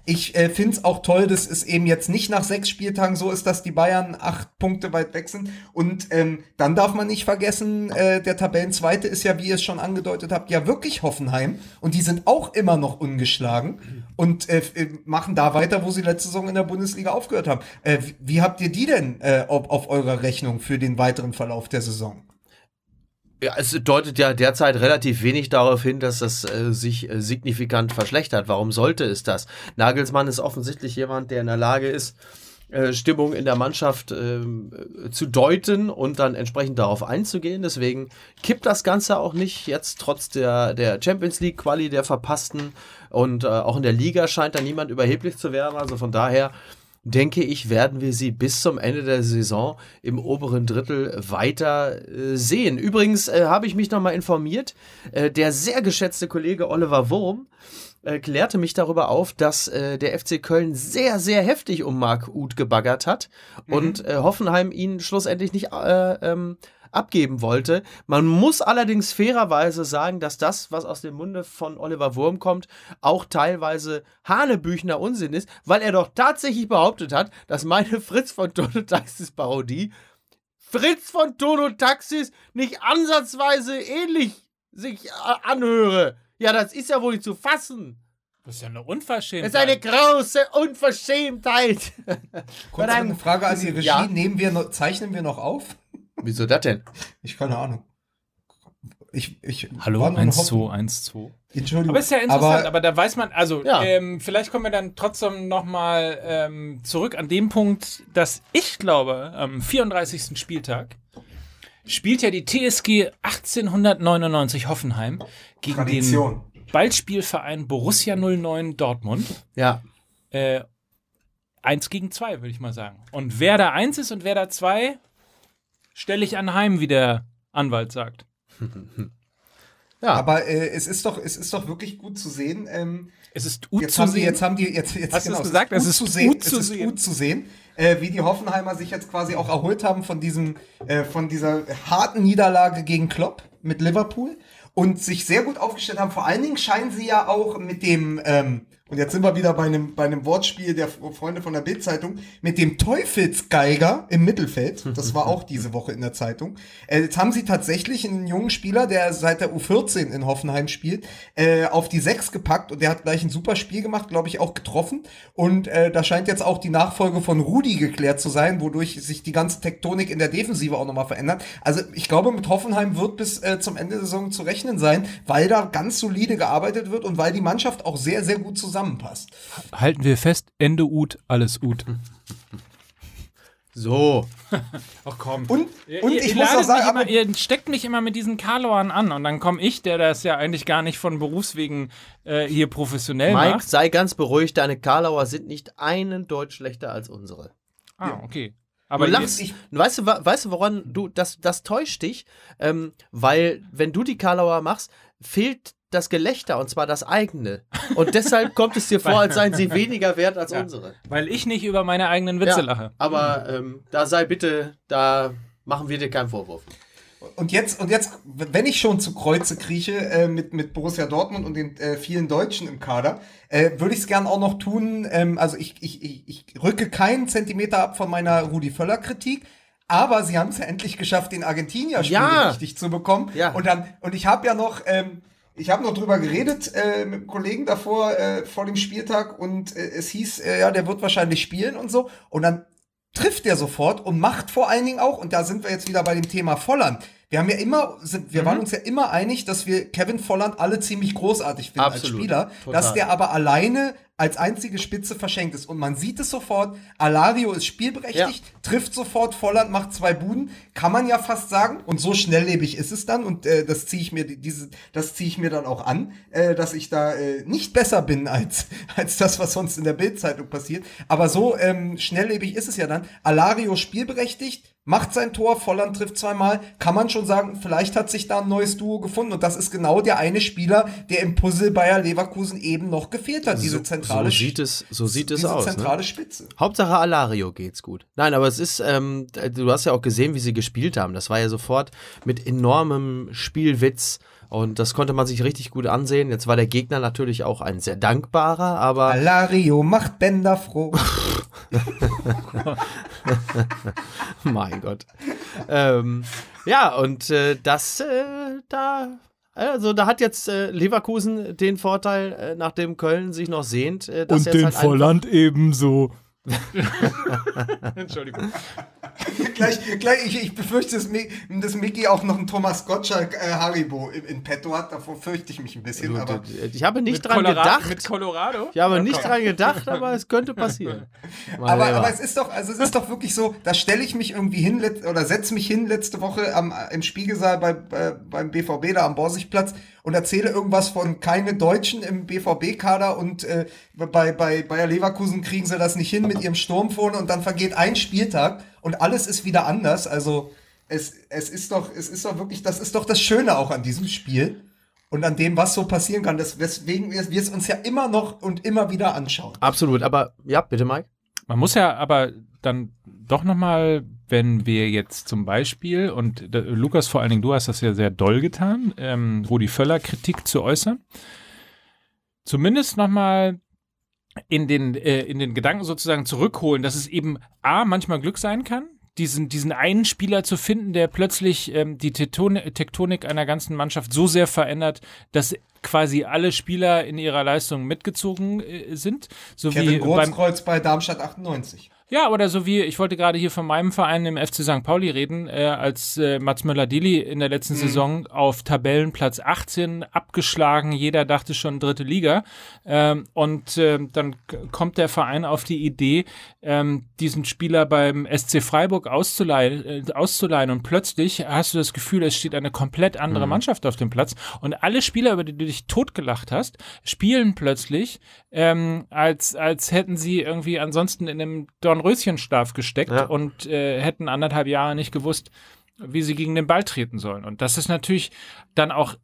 Ich äh, finde es auch toll, dass es eben jetzt nicht nach sechs Spieltagen so ist, dass die Bayern acht Punkte weit weg sind. Und ähm, dann darf man nicht vergessen, äh, der Tabellenzweite ist ja, wie ihr es schon angedeutet habt, ja wirklich Hoffenheim. Und die sind auch immer noch ungeschlagen und äh, äh, machen da weiter, wo sie letzte Saison in der Bundesliga aufgehört haben. Äh, wie, wie habt ihr die denn äh, auf, auf eurer Rechnung für den weiteren Verlauf der Saison? Ja, es deutet ja derzeit relativ wenig darauf hin, dass das äh, sich äh, signifikant verschlechtert. Warum sollte es das? Nagelsmann ist offensichtlich jemand, der in der Lage ist, äh, Stimmung in der Mannschaft ähm, äh, zu deuten und dann entsprechend darauf einzugehen. Deswegen kippt das Ganze auch nicht jetzt trotz der, der Champions League Quali der verpassten und äh, auch in der Liga scheint da niemand überheblich zu werden. Also von daher denke ich, werden wir sie bis zum Ende der Saison im oberen Drittel weiter äh, sehen. Übrigens äh, habe ich mich nochmal informiert, äh, der sehr geschätzte Kollege Oliver Wurm äh, klärte mich darüber auf, dass äh, der FC Köln sehr, sehr heftig um Marc Uth gebaggert hat und äh, Hoffenheim ihn schlussendlich nicht äh, ähm, abgeben wollte. Man muss allerdings fairerweise sagen, dass das, was aus dem Munde von Oliver Wurm kommt, auch teilweise Hanebüchner Unsinn ist, weil er doch tatsächlich behauptet hat, dass meine <laughs> Fritz von Tonotaxis Parodie Fritz von Tonotaxis nicht ansatzweise ähnlich sich äh, anhöre. Ja, das ist ja wohl nicht zu fassen. Das ist ja eine Unverschämtheit. Das ist eine große Unverschämtheit. Kurz eine Frage an die Regie. Ja. Nehmen wir noch, zeichnen wir noch auf? Wieso das denn? Ich keine Ahnung. Ich, ich Hallo, war nur 1, hoffen- 2, 1, 2. Entschuldigung. Aber ist ja interessant, aber, Aber, da weiß man, also Ja. ähm, vielleicht kommen wir dann trotzdem nochmal ähm, zurück an dem Punkt, dass ich glaube, am 34. Spieltag spielt ja die TSG 1899 Hoffenheim gegen Tradition. den Ballspielverein Borussia 09 Dortmund. Ja. Äh, eins gegen zwei, würde ich mal sagen. Und wer da eins ist und wer da zwei, stelle ich anheim, wie der Anwalt sagt. <laughs> Ja. aber äh, es ist doch, es ist doch wirklich gut zu sehen. Ähm, Es ist gut jetzt zu haben die, sehen. jetzt haben die, jetzt, jetzt Hast du es genau, gesagt? Es Es ist, ist gut, zu sehen, gut es ist gut zu sehen, äh, wie die Hoffenheimer sich jetzt quasi auch erholt haben von diesem, äh, von dieser harten Niederlage gegen Klopp mit Liverpool und sich sehr gut aufgestellt haben. Vor allen Dingen scheinen sie ja auch mit dem ähm, und jetzt sind wir wieder bei einem, bei einem Wortspiel der Freunde von der Bildzeitung, mit dem Teufelsgeiger im Mittelfeld. Das war auch diese Woche in der Zeitung. Äh, jetzt haben sie tatsächlich einen jungen Spieler, der seit der U14 in Hoffenheim spielt, äh, auf die Sechs gepackt und der hat gleich ein super Spiel gemacht, glaube ich, auch getroffen. Und äh, da scheint jetzt auch die Nachfolge von Rudi geklärt zu sein, wodurch sich die ganze Tektonik in der Defensive auch nochmal verändert. Also ich glaube, mit Hoffenheim wird bis äh, zum Ende der Saison zu rechnen sein, weil da ganz solide gearbeitet wird und weil die Mannschaft auch sehr, sehr gut zusammen zusammenpasst. Halten wir fest, Ende Ut, alles Ut. So. Ach komm. Und, und ihr, ich ihr muss auch sagen, immer, ihr steckt mich immer mit diesen Karlauern an und dann komme ich, der das ja eigentlich gar nicht von Berufswegen äh, hier professionell Mike, macht. sei ganz beruhigt, deine Karlauer sind nicht einen Deut schlechter als unsere. Ah, okay. Aber du lachst, ich- weißt du, weißt du, woran du, das, das täuscht dich, ähm, weil, wenn du die Karlauer machst, fehlt das Gelächter und zwar das eigene. Und deshalb kommt es dir <laughs> vor, als seien sie weniger wert als Ja. unsere. weil ich nicht über meine eigenen Witze lache. Aber ähm, da sei bitte, da machen wir dir keinen Vorwurf. Und jetzt, und jetzt, wenn ich schon zu Kreuze krieche äh, mit, mit Borussia Dortmund und den äh, vielen Deutschen im Kader, äh, würde ich es gern auch noch tun. Ähm, also ich, ich, ich, ich rücke keinen Zentimeter ab von meiner Rudi Völler-Kritik. Aber sie haben es ja endlich geschafft, den Argentinier-Spiel Ja. richtig zu bekommen. Ja. Und dann, und ich habe ja noch, ähm, ich habe noch drüber geredet äh, mit einem Kollegen davor, äh, vor dem Spieltag, und äh, es hieß, äh, ja, der wird wahrscheinlich spielen und so. Und dann trifft der sofort und macht vor allen Dingen auch, und da sind wir jetzt wieder bei dem Thema Volland. Wir haben ja immer, sind, wir waren uns ja immer einig, dass wir Kevin Volland alle ziemlich großartig finden als Absolut. Spieler, Total. dass der aber alleine als einzige Spitze verschenkt ist. Und man sieht es sofort, Alario ist spielberechtigt, trifft sofort, Volland macht zwei Buden, kann man ja fast sagen. Und so schnelllebig ist es dann. Und äh, das ziehe ich mir diese, das ziehe ich mir dann auch an, äh, dass ich da äh, nicht besser bin als, <laughs> als das, was sonst in der Bildzeitung passiert. Aber so ähm, schnelllebig ist es ja dann. Alario spielberechtigt, macht sein Tor, Volland trifft zweimal, kann man schon sagen, vielleicht hat sich da ein neues Duo gefunden. Und das ist genau der eine Spieler, der im Puzzle Bayer Leverkusen eben noch gefehlt hat, diese zentrale so sieht es, so sieht es aus. Ne? zentrale Spitze. Hauptsache Alario geht's gut. Nein, aber es ist, ähm, du hast ja auch gesehen, wie sie gespielt haben. Das war ja sofort mit enormem Spielwitz und das konnte man sich richtig gut ansehen. Jetzt war der Gegner natürlich auch ein sehr dankbarer, aber Alario macht Bender froh. <laughs> <laughs> mein Gott. ähm, ja, und äh, das, äh, da, also da hat jetzt äh, Leverkusen den Vorteil, äh, nachdem Köln sich noch sehnt, äh, dass Und jetzt den halt Volland ebenso. <laughs> Entschuldigung. <laughs> gleich, gleich, ich, ich befürchte, dass, Mi- dass Mickey auch noch einen Thomas Gottschalk äh, Haribo in, in petto hat. Davor fürchte ich mich ein bisschen. Aber Ich habe nicht dran Colorado, gedacht. mit Colorado? Ich habe nicht dran gedacht, <laughs> aber es könnte passieren. <laughs> Aber, aber es ist doch, also es ist doch wirklich so, da stelle ich mich irgendwie hin oder setze mich hin letzte Woche am, im Spiegelsaal bei, bei, beim BVB da am Borsigplatz und erzähle irgendwas von keine Deutschen im BVB-Kader und äh, bei, bei Bayer Leverkusen kriegen sie das nicht hin mit ihrem Sturm vorne und dann vergeht ein Spieltag und alles ist wieder anders. Also es, es ist doch, es ist doch wirklich, das ist doch das Schöne auch an diesem Spiel. Und an dem, was so passieren kann, das, weswegen wir wir es uns ja immer noch und immer wieder anschauen. Absolut, aber ja, bitte, Mike. Man muss ja aber dann doch nochmal, wenn wir jetzt zum Beispiel, und äh, Lukas, vor allen Dingen, du hast das ja sehr doll getan, ähm, Rudi Völler Kritik zu äußern, zumindest nochmal in den, äh, in den Gedanken sozusagen zurückholen, dass es eben A, manchmal Glück sein kann, diesen, diesen einen Spieler zu finden, der plötzlich ähm, die Tekton Tektonik einer ganzen Mannschaft so sehr verändert, dass quasi alle Spieler in ihrer Leistung mitgezogen äh, sind. So wie Kevin beim, Großkreuz bei Darmstadt 98. ja, oder so wie, ich wollte gerade hier von meinem Verein im FC St. Pauli reden, äh, als äh, Mats Möller-Dili in der letzten Saison auf Tabellenplatz 18 abgeschlagen, jeder dachte schon dritte Liga. Ähm, und ähm, dann kommt der Verein auf die Idee, ähm, diesen Spieler beim SC Freiburg auszuleihen, äh, auszuleihen und plötzlich hast du das Gefühl, es steht eine komplett andere Mannschaft auf dem Platz und alle Spieler, über die du dich totgelacht hast, spielen plötzlich, ähm, als, als hätten sie irgendwie ansonsten in einem Dornröschenschlaf gesteckt Ja. und äh, hätten anderthalb Jahre nicht gewusst, wie sie gegen den Ball treten sollen. Und das ist natürlich dann auch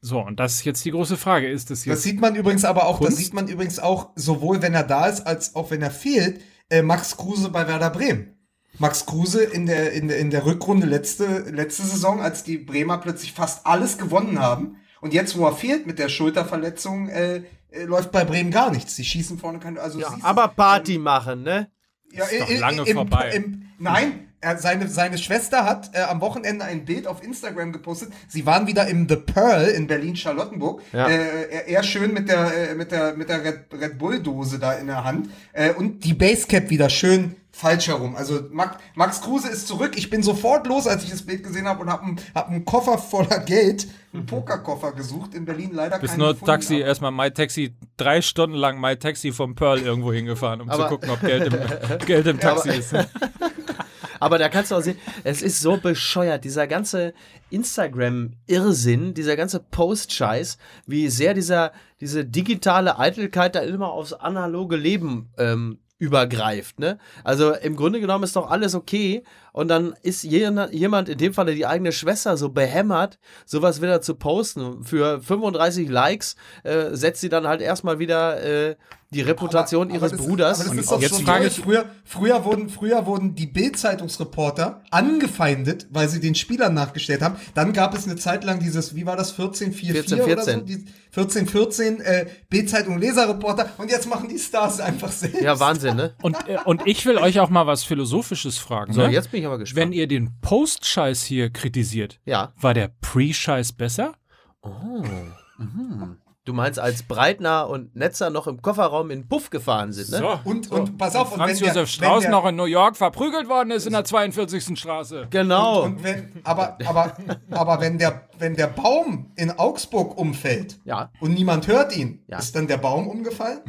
so, und das ist jetzt die große Frage, ist das Das jetzt sieht man übrigens aber auch, das Kunst? sieht man übrigens auch, sowohl wenn er da ist, als auch wenn er fehlt, äh, Max Kruse bei Werder Bremen. Max Kruse in der, in der, in der Rückrunde letzte, letzte Saison, als die Bremer plötzlich fast alles gewonnen haben. Und jetzt, wo er fehlt mit der Schulterverletzung, äh, äh, läuft bei Bremen gar nichts. Sie schießen vorne keine. Also Ja, aber Party machen, ne? Ja, Ist doch i- i- lange im, vorbei. Im, nein, er, seine, seine Schwester hat äh, am Wochenende ein Bild auf Instagram gepostet. Sie waren wieder im The Pearl in Berlin-Charlottenburg. Ja. Äh, er, er schön mit der, äh, mit der, mit der Red, Red Bull-Dose da in der Hand. Äh, und die Basecap wieder schön falsch herum. Also Max, Max Kruse ist zurück. Ich bin sofort los, als ich das Bild gesehen habe und habe einen, hab einen Koffer voller Geld, einen Pokerkoffer gesucht. In Berlin leider Bist nur gefunden, Taxi, aber- erstmal My Taxi, drei Stunden lang My Taxi vom Pearl irgendwo hingefahren, um Aber- zu gucken, ob Geld im, <laughs> Geld im Taxi ist. <laughs> Aber da kannst du auch sehen, es ist so bescheuert, dieser ganze Instagram-Irrsinn, dieser ganze Post-Scheiß, wie sehr dieser, diese digitale Eitelkeit da immer aufs analoge Leben ähm, übergreift. Ne? Also im Grunde genommen ist doch alles okay und dann ist jemand, in dem Falle die eigene Schwester, so behämmert, sowas wieder zu posten. Für 35 Likes äh, setzt sie dann halt erstmal wieder äh, die Reputation Aber- aber ihres das- Bruders. Aber das Und ist doch jetzt schon frage ich- früher, früher wurden, früher wurden die Bild-Zeitungsreporter angefeindet, weil sie den Spielern nachgestellt haben. Dann gab es eine Zeit lang dieses, wie war das, 1444 oder so? 14. Die 1414 äh, Bild-Zeitung Leserreporter und jetzt machen die Stars einfach selbst. ja, Wahnsinn, ne? Und, äh, und ich will euch auch mal was Philosophisches fragen. So, ne? jetzt bin ich aber gespannt. Wenn ihr den Post-Scheiß hier kritisiert, ja. war der Pre-Scheiß besser? Du meinst, als Breitner und Netzer noch im Kofferraum in Puff gefahren sind, ne? Und, und pass auf, und Franz wenn der- Josef Strauß wenn der- noch in New York verprügelt worden ist in der 42. Straße. Genau. Und wenn, aber, aber, aber wenn der, wenn der Baum in Augsburg umfällt ja. und niemand hört ihn, Ja. ist dann der Baum umgefallen?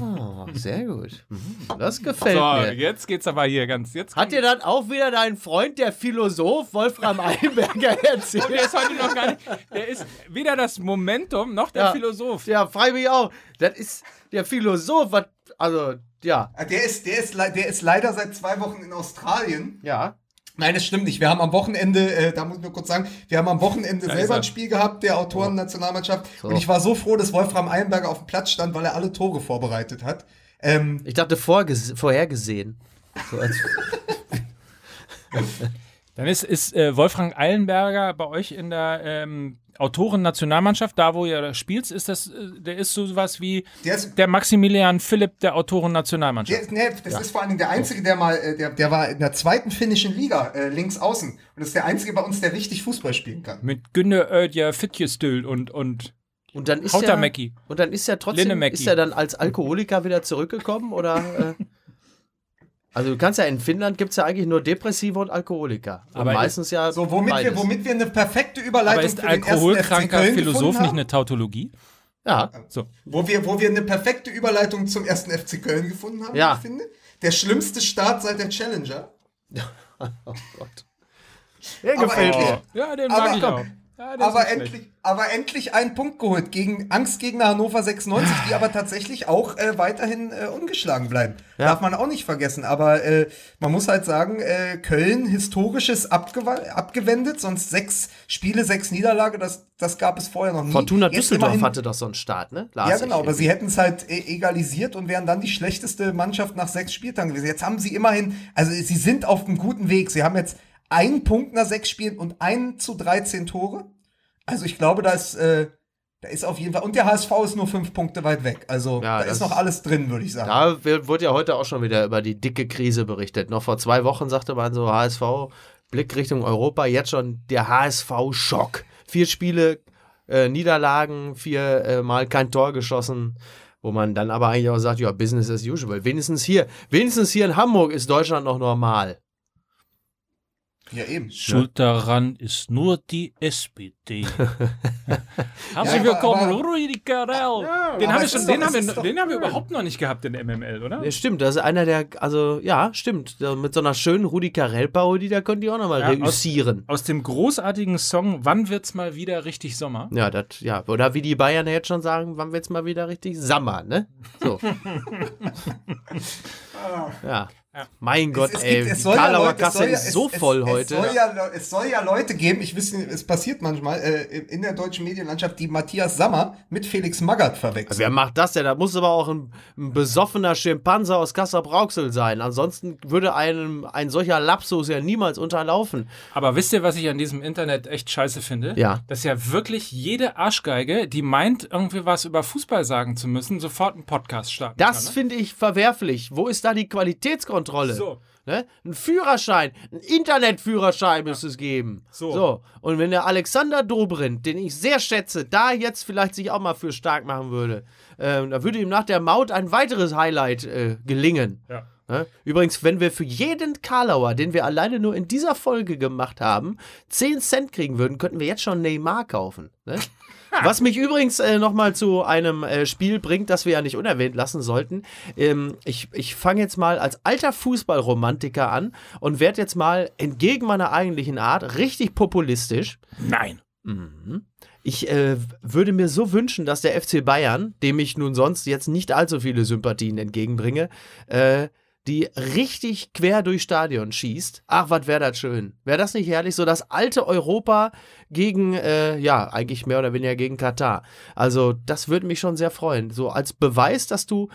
Oh, sehr gut. Mhm. Das gefällt So, mir. jetzt geht's aber hier ganz. Jetzt Hat dir dann auch wieder dein Freund, der Philosoph Wolfram Einberger <laughs> erzählt? der ist heute noch gar nicht. Der ist weder das Momentum noch der Ja. Philosoph. Ja, frage mich auch. Das ist der Philosoph, was, also, ja. Ah, Der ist, der, ist, der ist leider seit zwei Wochen in Australien. Ja. Nein, das stimmt nicht. Wir haben am Wochenende, äh, da muss ich nur kurz sagen, wir haben am Wochenende ist selber er. ein Spiel gehabt, der Autoren-Nationalmannschaft. Und ich war so froh, dass Wolfram Eilenberger auf dem Platz stand, weil er alle Tore vorbereitet hat. Ähm, Ich dachte vorges vorhergesehen. So als, <laughs> Dann ist, ist äh, Wolfgang Eilenberger bei euch in der ähm, Autoren-Nationalmannschaft, da wo ihr spielt, ist das, äh, der ist so was wie der ist, der Maximilian Philipp der Autoren-Nationalmannschaft. nee, das ist vor allen Dingen der Einzige, der mal, äh, der, der war in der zweiten finnischen Liga, äh, links außen. Und das ist der Einzige bei uns, der richtig Fußball spielen kann. Mit Günne Ödja Fitjestil und, und und dann ist Hauter er, Mackie. und dann ist er trotzdem, ist er dann als Alkoholiker wieder zurückgekommen oder? Äh, <laughs> also du kannst ja in Finnland gibt es ja eigentlich nur Depressive und Alkoholiker. Und Aber meistens ja So, womit wir, womit wir eine perfekte Überleitung Aber ist für den ersten FC alkoholkranker Philosoph nicht eine Tautologie? Ja, So. Wo wir, wo wir eine perfekte Überleitung zum ersten FC Köln gefunden haben, Ja. ich finde. Der schlimmste Start seit der Challenger. <laughs> oh Gott. Der gefällt mir. Ja, den Aber mag ich komm, auch. Ja, aber endlich, aber endlich einen Punkt geholt gegen Angstgegner Hannover 96, die aber tatsächlich auch äh, weiterhin äh, ungeschlagen bleiben. Ja. Darf man auch nicht vergessen. Aber äh, man muss halt sagen, äh, Köln historisches abgewa- abgewendet, sonst sechs Spiele, sechs Niederlage, das, das gab es vorher noch nie. Fortuna Jetzt Düsseldorf immerhin- hatte doch so einen Start, ne? Las Ja, genau, aber irgendwie. sie hätten es halt e- egalisiert und wären dann die schlechteste Mannschaft nach sechs Spieltagen gewesen. Jetzt haben sie immerhin, also sie sind auf einem guten Weg. Sie haben jetzt einen Punkt nach sechs Spielen und ein zu 13 Tore. Also ich glaube, da ist, äh, da ist auf jeden Fall, und der HSV ist nur fünf Punkte weit weg. Also Ja, da ist noch alles drin, würde ich sagen. Da wurde ja heute auch schon wieder über die dicke Krise berichtet. Noch vor zwei Wochen sagte man so HSV, Blick Richtung Europa, jetzt schon der HSV-Schock. Vier Spiele, äh, Niederlagen, vier äh, Mal kein Tor geschossen. Wo man dann aber eigentlich auch sagt, ja, Business as usual. Wenigstens hier, wenigstens hier in Hamburg ist Deutschland noch normal. Ja, eben. Schuld daran ist nur die SPD. <laughs> Herzlich Ja, willkommen, aber- Rudi Carell. den aber haben wir, schon, den doch- haben wir, den haben wir überhaupt noch nicht gehabt in MML, oder? Ja, stimmt, das ist einer der, also ja, stimmt. Mit so einer schönen Rudi Carell-Parodie, da könnt ihr auch nochmal Ja, aus- reüssieren. Aus dem großartigen Song Wann wird's mal wieder richtig Sommer? Ja, das, ja. Oder wie die Bayern ja jetzt schon sagen, wann wird's mal wieder richtig Sommer, ne? So. <laughs> ja. Mein Gott, es, es ey, gibt- es die soll ja Karlauer Leute- es Kasse soll ja- ist so es, voll es, heute. Es soll, ja, es soll ja Leute geben, ich weiß nicht, es passiert manchmal äh, in der deutschen Medienlandschaft, die Matthias Sammer mit Felix Magath verwechseln. Wer macht das denn? Da muss aber auch ein, ein besoffener Schimpanse aus Kassel-Brauxel sein. Ansonsten würde einem ein solcher Lapsus ja niemals unterlaufen. Aber wisst ihr, was ich an diesem Internet echt scheiße finde? Ja. Dass ja wirklich jede Arschgeige, die meint, irgendwie was über Fußball sagen zu müssen, sofort einen Podcast starten Das. Ne? finde ich verwerflich. Wo ist da die Qualitätskontrolle? So. Ne? Ein Führerschein, ein Internetführerschein müsste es geben. So. Und wenn der Alexander Dobrindt, den ich sehr schätze, da jetzt vielleicht sich auch mal für stark machen würde, ähm, da würde ihm nach der Maut ein weiteres Highlight äh, gelingen. Ja. Ne? Übrigens, wenn wir für jeden Karlauer, den wir alleine nur in dieser Folge gemacht haben, 10 Cent kriegen würden, könnten wir jetzt schon Neymar kaufen. Ne? Was mich übrigens äh, nochmal zu einem äh, Spiel bringt, das wir ja nicht unerwähnt lassen sollten. Ähm, ich ich fange jetzt mal als alter Fußballromantiker an und werde jetzt mal entgegen meiner eigentlichen Art richtig populistisch. Nein. Ich äh, würde mir so wünschen, dass der FC Bayern, dem ich nun sonst jetzt nicht allzu viele Sympathien entgegenbringe, äh, die richtig quer durchs Stadion schießt. Ach, was wäre das schön. Wäre das nicht herrlich? So das alte Europa gegen, äh, ja, eigentlich mehr oder weniger gegen Katar. Also, das würde mich schon sehr freuen. So als Beweis, dass du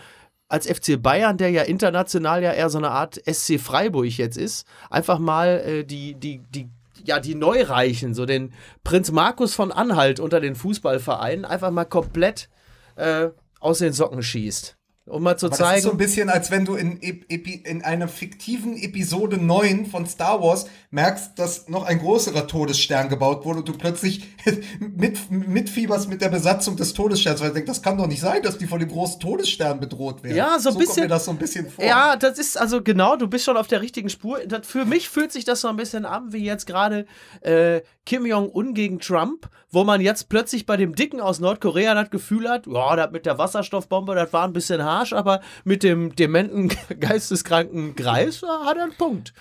als FC Bayern, der ja international ja eher so eine Art SC Freiburg jetzt ist, einfach mal äh, die, die, die, ja, die Neureichen, so den Prinz Markus von Anhalt unter den Fußballvereinen, einfach mal komplett äh, aus den Socken schießt. Um mal zu Aber das ist so ein zeigen. bisschen, als wenn du in, in einer fiktiven Episode 9 von Star Wars merkst, dass noch ein größerer Todesstern gebaut wurde und du plötzlich <laughs> mit, mitfieberst mit der Besatzung des Todessterns, weil du denkst, das kann doch nicht sein, dass die von dem großen Todesstern bedroht werden. Ja, so ein kommt bisschen- mir das so ein bisschen vor. Ja, das ist also genau, du bist schon auf der richtigen Spur. Das, für mich fühlt sich das so ein bisschen an, wie jetzt gerade äh, Kim Jong-un gegen Trump, wo man jetzt plötzlich bei dem Dicken aus Nordkorea das Gefühl hat, ja, das mit der Wasserstoffbombe, das war ein bisschen harsch, aber mit dem dementen, <laughs> geisteskranken Greis hat er einen Punkt.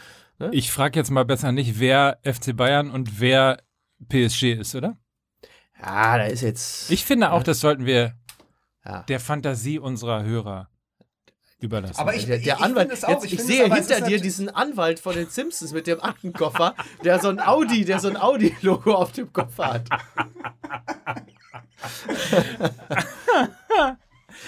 Ich frage jetzt mal besser nicht, wer FC Bayern und wer PSG ist, oder? Ja, da ist jetzt. Ich finde auch, das sollten wir Ja. der Fantasie unserer Hörer überlassen. Aber ich, der, ich, der ich Anwalt, auch, jetzt, ich ich, sehe hinter dir diesen Anwalt von den Simpsons mit dem Aktenkoffer, der so ein Audi, der so ein Audi-Logo auf dem Koffer hat. <laughs>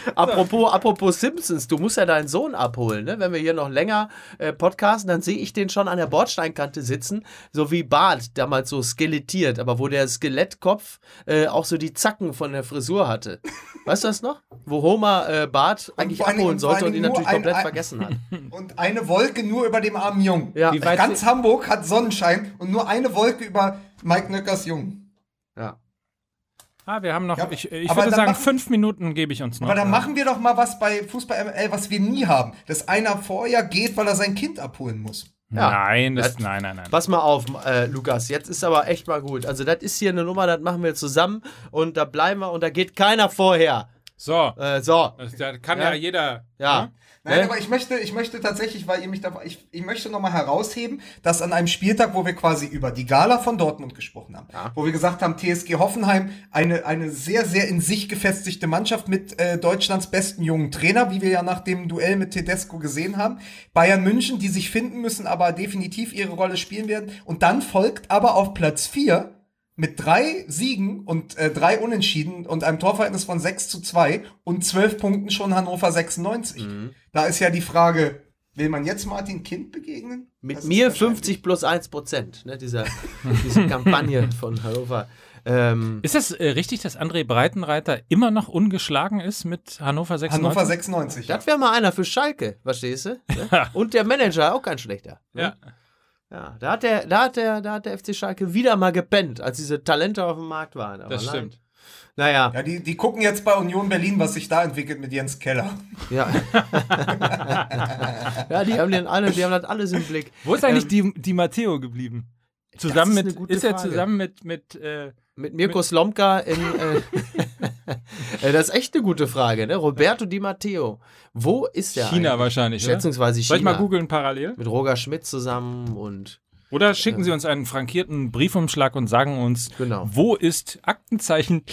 <laughs> apropos, apropos Simpsons, du musst ja deinen Sohn abholen, ne? Wenn wir hier noch länger äh, podcasten, dann sehe ich den schon an der Bordsteinkante sitzen, so wie Bart damals so skelettiert, aber wo der Skelettkopf äh, auch so die Zacken von der Frisur hatte. Weißt du das noch? Wo Homer äh, Bart eigentlich Dingen- abholen sollte und ihn natürlich ein- komplett ein- vergessen hat. <laughs> Und eine Wolke nur über dem armen Jungen. Ja. Wie weit Ganz Hamburg hat Sonnenschein und nur eine Wolke über Mike Nöckers Jungen. Ja. Ah, wir haben noch, Ja, ich, ich aber würde dann sagen, machen- fünf Minuten gebe ich uns noch. Aber dann machen wir doch mal was bei Fußball ML, was wir nie haben. Dass einer vorher geht, weil er sein Kind abholen muss. Ja. Nein, das, Das- nein, nein, nein. Pass mal auf, äh, Lukas, jetzt ist aber echt mal gut. Also, das ist hier eine Nummer, das machen wir zusammen und da bleiben wir und da geht keiner vorher. So, Äh, so, da kann ja, Ja. jeder. ja. Nein, Ne? aber ich möchte, ich möchte tatsächlich, weil ihr mich da, ich, ich möchte nochmal herausheben, dass an einem Spieltag, wo wir quasi über die Gala von Dortmund gesprochen haben, wo wir gesagt haben, TSG Hoffenheim, eine, eine sehr, sehr in sich gefestigte Mannschaft mit äh, Deutschlands besten jungen Trainer, wie wir ja nach dem Duell mit Tedesco gesehen haben. Bayern München, die sich finden müssen, aber definitiv ihre Rolle spielen werden. Und dann folgt aber auf Platz vier mit drei Siegen und äh, drei Unentschieden und einem Torverhältnis von 6 zu 2 und 12 Punkten schon Hannover 96. Da ist ja die Frage, will man jetzt Martin Kind begegnen? Mit Das mir wahrscheinlich- 50 plus 1 Prozent, ne, dieser, <laughs> diese Kampagne von Hannover. Ähm, Ist das äh, richtig, dass André Breitenreiter immer noch ungeschlagen ist mit Hannover 96? Hannover 96. Ja. das wäre mal einer für Schalke, verstehst du? Ne? <laughs> Und der Manager, auch kein schlechter. Ne? Ja. Ja, da hat der, da hat der, da hat der FC Schalke wieder mal gepennt, als diese Talente auf dem Markt waren. Aber Das nein. stimmt. Naja, Ja, die, die gucken jetzt bei Union Berlin, was sich da entwickelt mit Jens Keller. ja. <laughs> ja, die haben den alle, die haben das alles im Blick. Wo ist eigentlich die, die Matteo geblieben? Zusammen ist eine mit, gute ist er Frage. zusammen mit, mit äh, Mit Mirko Slomka in. Äh, <laughs> äh, das ist echt eine gute Frage, ne? Roberto Di Matteo. Wo ist der? China eigentlich? wahrscheinlich, oder? Schätzungsweise China. Soll ich mal googeln parallel? Mit Roger Schmidt zusammen und. Oder schicken Sie uns einen frankierten Briefumschlag und sagen uns, Genau. wo ist Aktenzeichen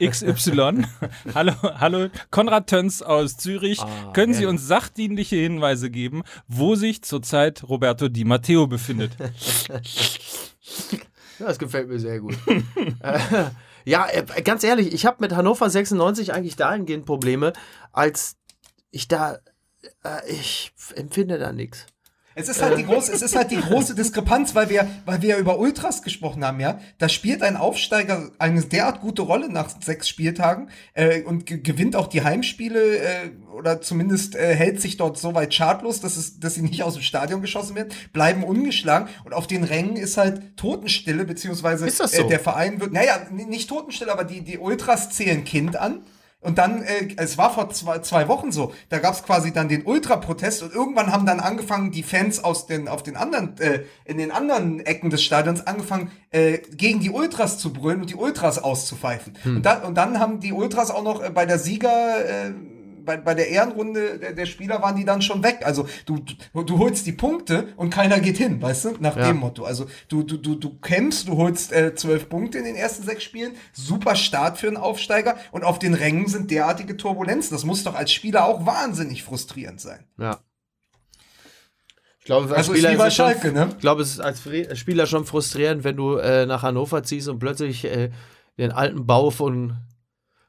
XY? <laughs> hallo, hallo, Konrad Töns aus Zürich. Ah, Können Sie ehrlich. uns sachdienliche Hinweise geben, wo sich zurzeit Roberto Di Matteo befindet? <laughs> Ja, das gefällt mir sehr gut. äh, <laughs> ja, äh, ganz ehrlich, ich habe mit Hannover 96 eigentlich dahingehend Probleme, als ich da, äh, ich empfinde da nichts. Es ist halt die große, es ist halt die große Diskrepanz, weil wir, weil wir über Ultras gesprochen haben, ja. Da spielt ein Aufsteiger eine derart gute Rolle nach sechs Spieltagen äh, und ge gewinnt auch die Heimspiele äh, oder zumindest äh, hält sich dort so weit schadlos, dass es, dass sie nicht aus dem Stadion geschossen werden, bleiben ungeschlagen und auf den Rängen ist halt Totenstille beziehungsweise so? äh, der Verein wird, naja, nicht Totenstille, aber die die Ultras zählen Kind an. Und dann, äh, es war vor zwei, zwei Wochen so, da gab's quasi dann den Ultra-Protest und irgendwann haben dann angefangen, die Fans aus den, auf den anderen, äh, in den anderen Ecken des Stadions angefangen, äh, gegen die Ultras zu brüllen und die Ultras auszupfeifen. Und, dann, und dann haben die Ultras auch noch äh, bei der Sieger, äh, bei, bei der Ehrenrunde der, der Spieler waren die dann schon weg. Also du, du, du holst die Punkte und keiner geht hin, weißt du? Nach Ja. dem Motto. Also du, du, du, du kämpfst, du holst äh, zwölf Punkte in den ersten sechs Spielen. Super Start für einen Aufsteiger. Und auf den Rängen sind derartige Turbulenzen. Das muss doch als Spieler auch wahnsinnig frustrierend sein. Ja. Ich glaube, als Also ist Spieler wie bei es schon, Schalke, ne? Ich glaube, es ist als Spieler schon frustrierend, wenn du äh, nach Hannover ziehst und plötzlich äh, den alten Bau von,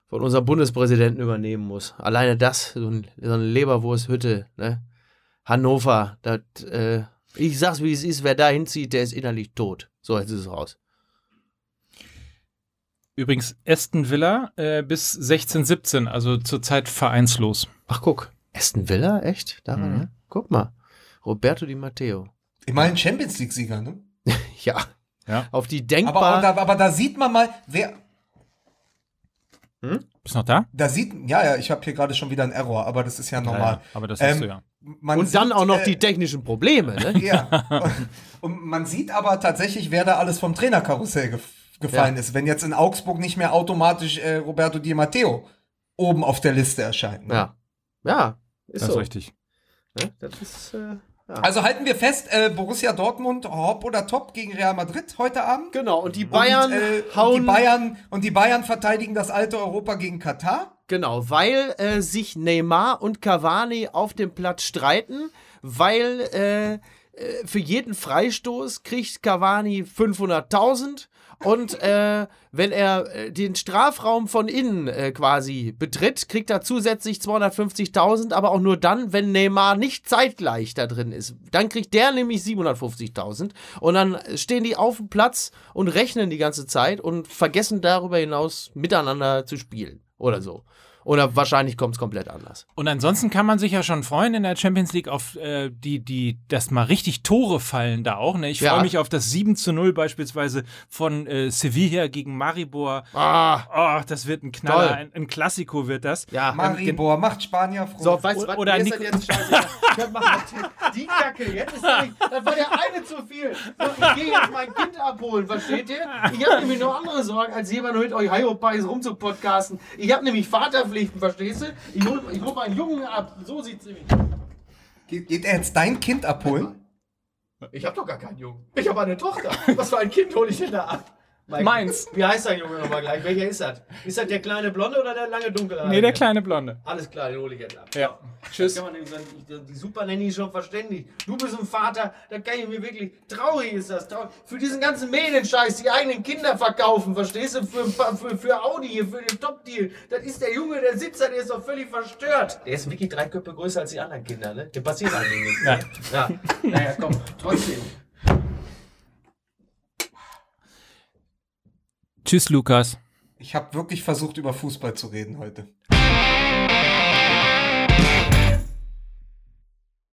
von unserem Bundespräsidenten übernehmen musst. Alleine das, so, ein, so eine Leberwursthütte, ne? Hannover, das, äh, ich sag's wie es ist, wer da hinzieht, der ist innerlich tot. So, jetzt ist es raus. Übrigens Aston Villa äh, bis 16, 17, also zurzeit vereinslos. Ach, guck. Aston Villa, echt? Da war Mhm. der? Guck mal. Roberto Di Matteo. Immerhin Champions League-Sieger, ne? <laughs> Ja. Ja. Auf die Aber, denkbar. aber, da, aber da sieht man mal, wer. Bist noch da? Da sieht, ja, ja, ich habe hier gerade schon wieder einen Error, aber das ist ja normal. Ja, aber das hast Ähm, du ja. Man und dann sieht, auch noch äh, die technischen Probleme, ne? <laughs> Ja. <laughs> Und man sieht aber tatsächlich, wer da alles vom Trainerkarussell gef gefallen Ja. ist, wenn jetzt in Augsburg nicht mehr automatisch äh, Roberto Di Matteo oben auf der Liste erscheint. ne? Ja. Ja, ist Das ist so. richtig. Ne? Das ist, äh, ja. Also halten wir fest, äh, Borussia Dortmund, hopp oder top gegen Real Madrid heute Abend. Genau, und die Bayern und, äh, und hauen. die Bayern und die Bayern verteidigen das alte Europa gegen Katar. Genau, weil äh, sich Neymar und Cavani auf dem Platz streiten, weil äh, äh, für jeden Freistoß kriegt Cavani 500.000 und äh, wenn er äh, den Strafraum von innen äh, quasi betritt, kriegt er zusätzlich 250.000, aber auch nur dann, wenn Neymar nicht zeitgleich da drin ist. Dann kriegt der nämlich 750.000 und dann stehen die auf dem Platz und rechnen die ganze Zeit und vergessen darüber hinaus miteinander zu spielen oder so. Oder wahrscheinlich kommt es komplett anders. Und ansonsten kann man sich ja schon freuen in der Champions League auf äh, die, die, dass mal richtig Tore fallen da auch. Ne? Ich Ja. freue mich auf das 7 zu 0 beispielsweise von äh, Sevilla gegen Maribor. Ah, Oh, das wird ein Knaller, ein, ein Klassiko wird das. ja. Maribor macht Spanier froh. So, weißt du O- was? oder ist Nico- jetzt scheiße. <laughs> Die Kacke. Jetzt ist nämlich, das war der eine zu viel. So, ich gehe jetzt mein Kind abholen, versteht ihr? Ich habe nämlich noch andere Sorgen, als jemand mit euch Hyopies rumzupodcasten. Ich habe nämlich Vaterpflichten, verstehst du? Ich hol, ich hol meinen Jungen ab. So sieht's nämlich. Geht, geht er jetzt dein Kind abholen? Ich habe doch gar keinen Jungen. Ich habe eine Tochter. Was für ein Kind hole ich denn da ab? Mein- Meins. Wie heißt der Junge nochmal gleich? Welcher ist das? Ist das der kleine Blonde oder der lange Dunkel? Nee, der kleine Blonde. Alles klar, den hole ich jetzt ab. Ja. Tschüss. Kann man ich- die Super Nanny ist schon verständigt. Du bist ein Vater, da kann ich mir wirklich. Traurig ist das. Traurig. Für diesen ganzen Medienscheiß, die eigenen Kinder verkaufen, verstehst du? Für, für, für Audi hier, für den Top-Deal. Das ist der Junge, der Sitzer, der ist doch völlig verstört. Der ist wirklich drei Köpfe größer als die anderen Kinder, ne? Der passiert eigentlich nichts. Ja. Ne? Ja. Naja, komm, trotzdem. Tschüss, Lukas. Ich habe wirklich versucht, über Fußball zu reden heute.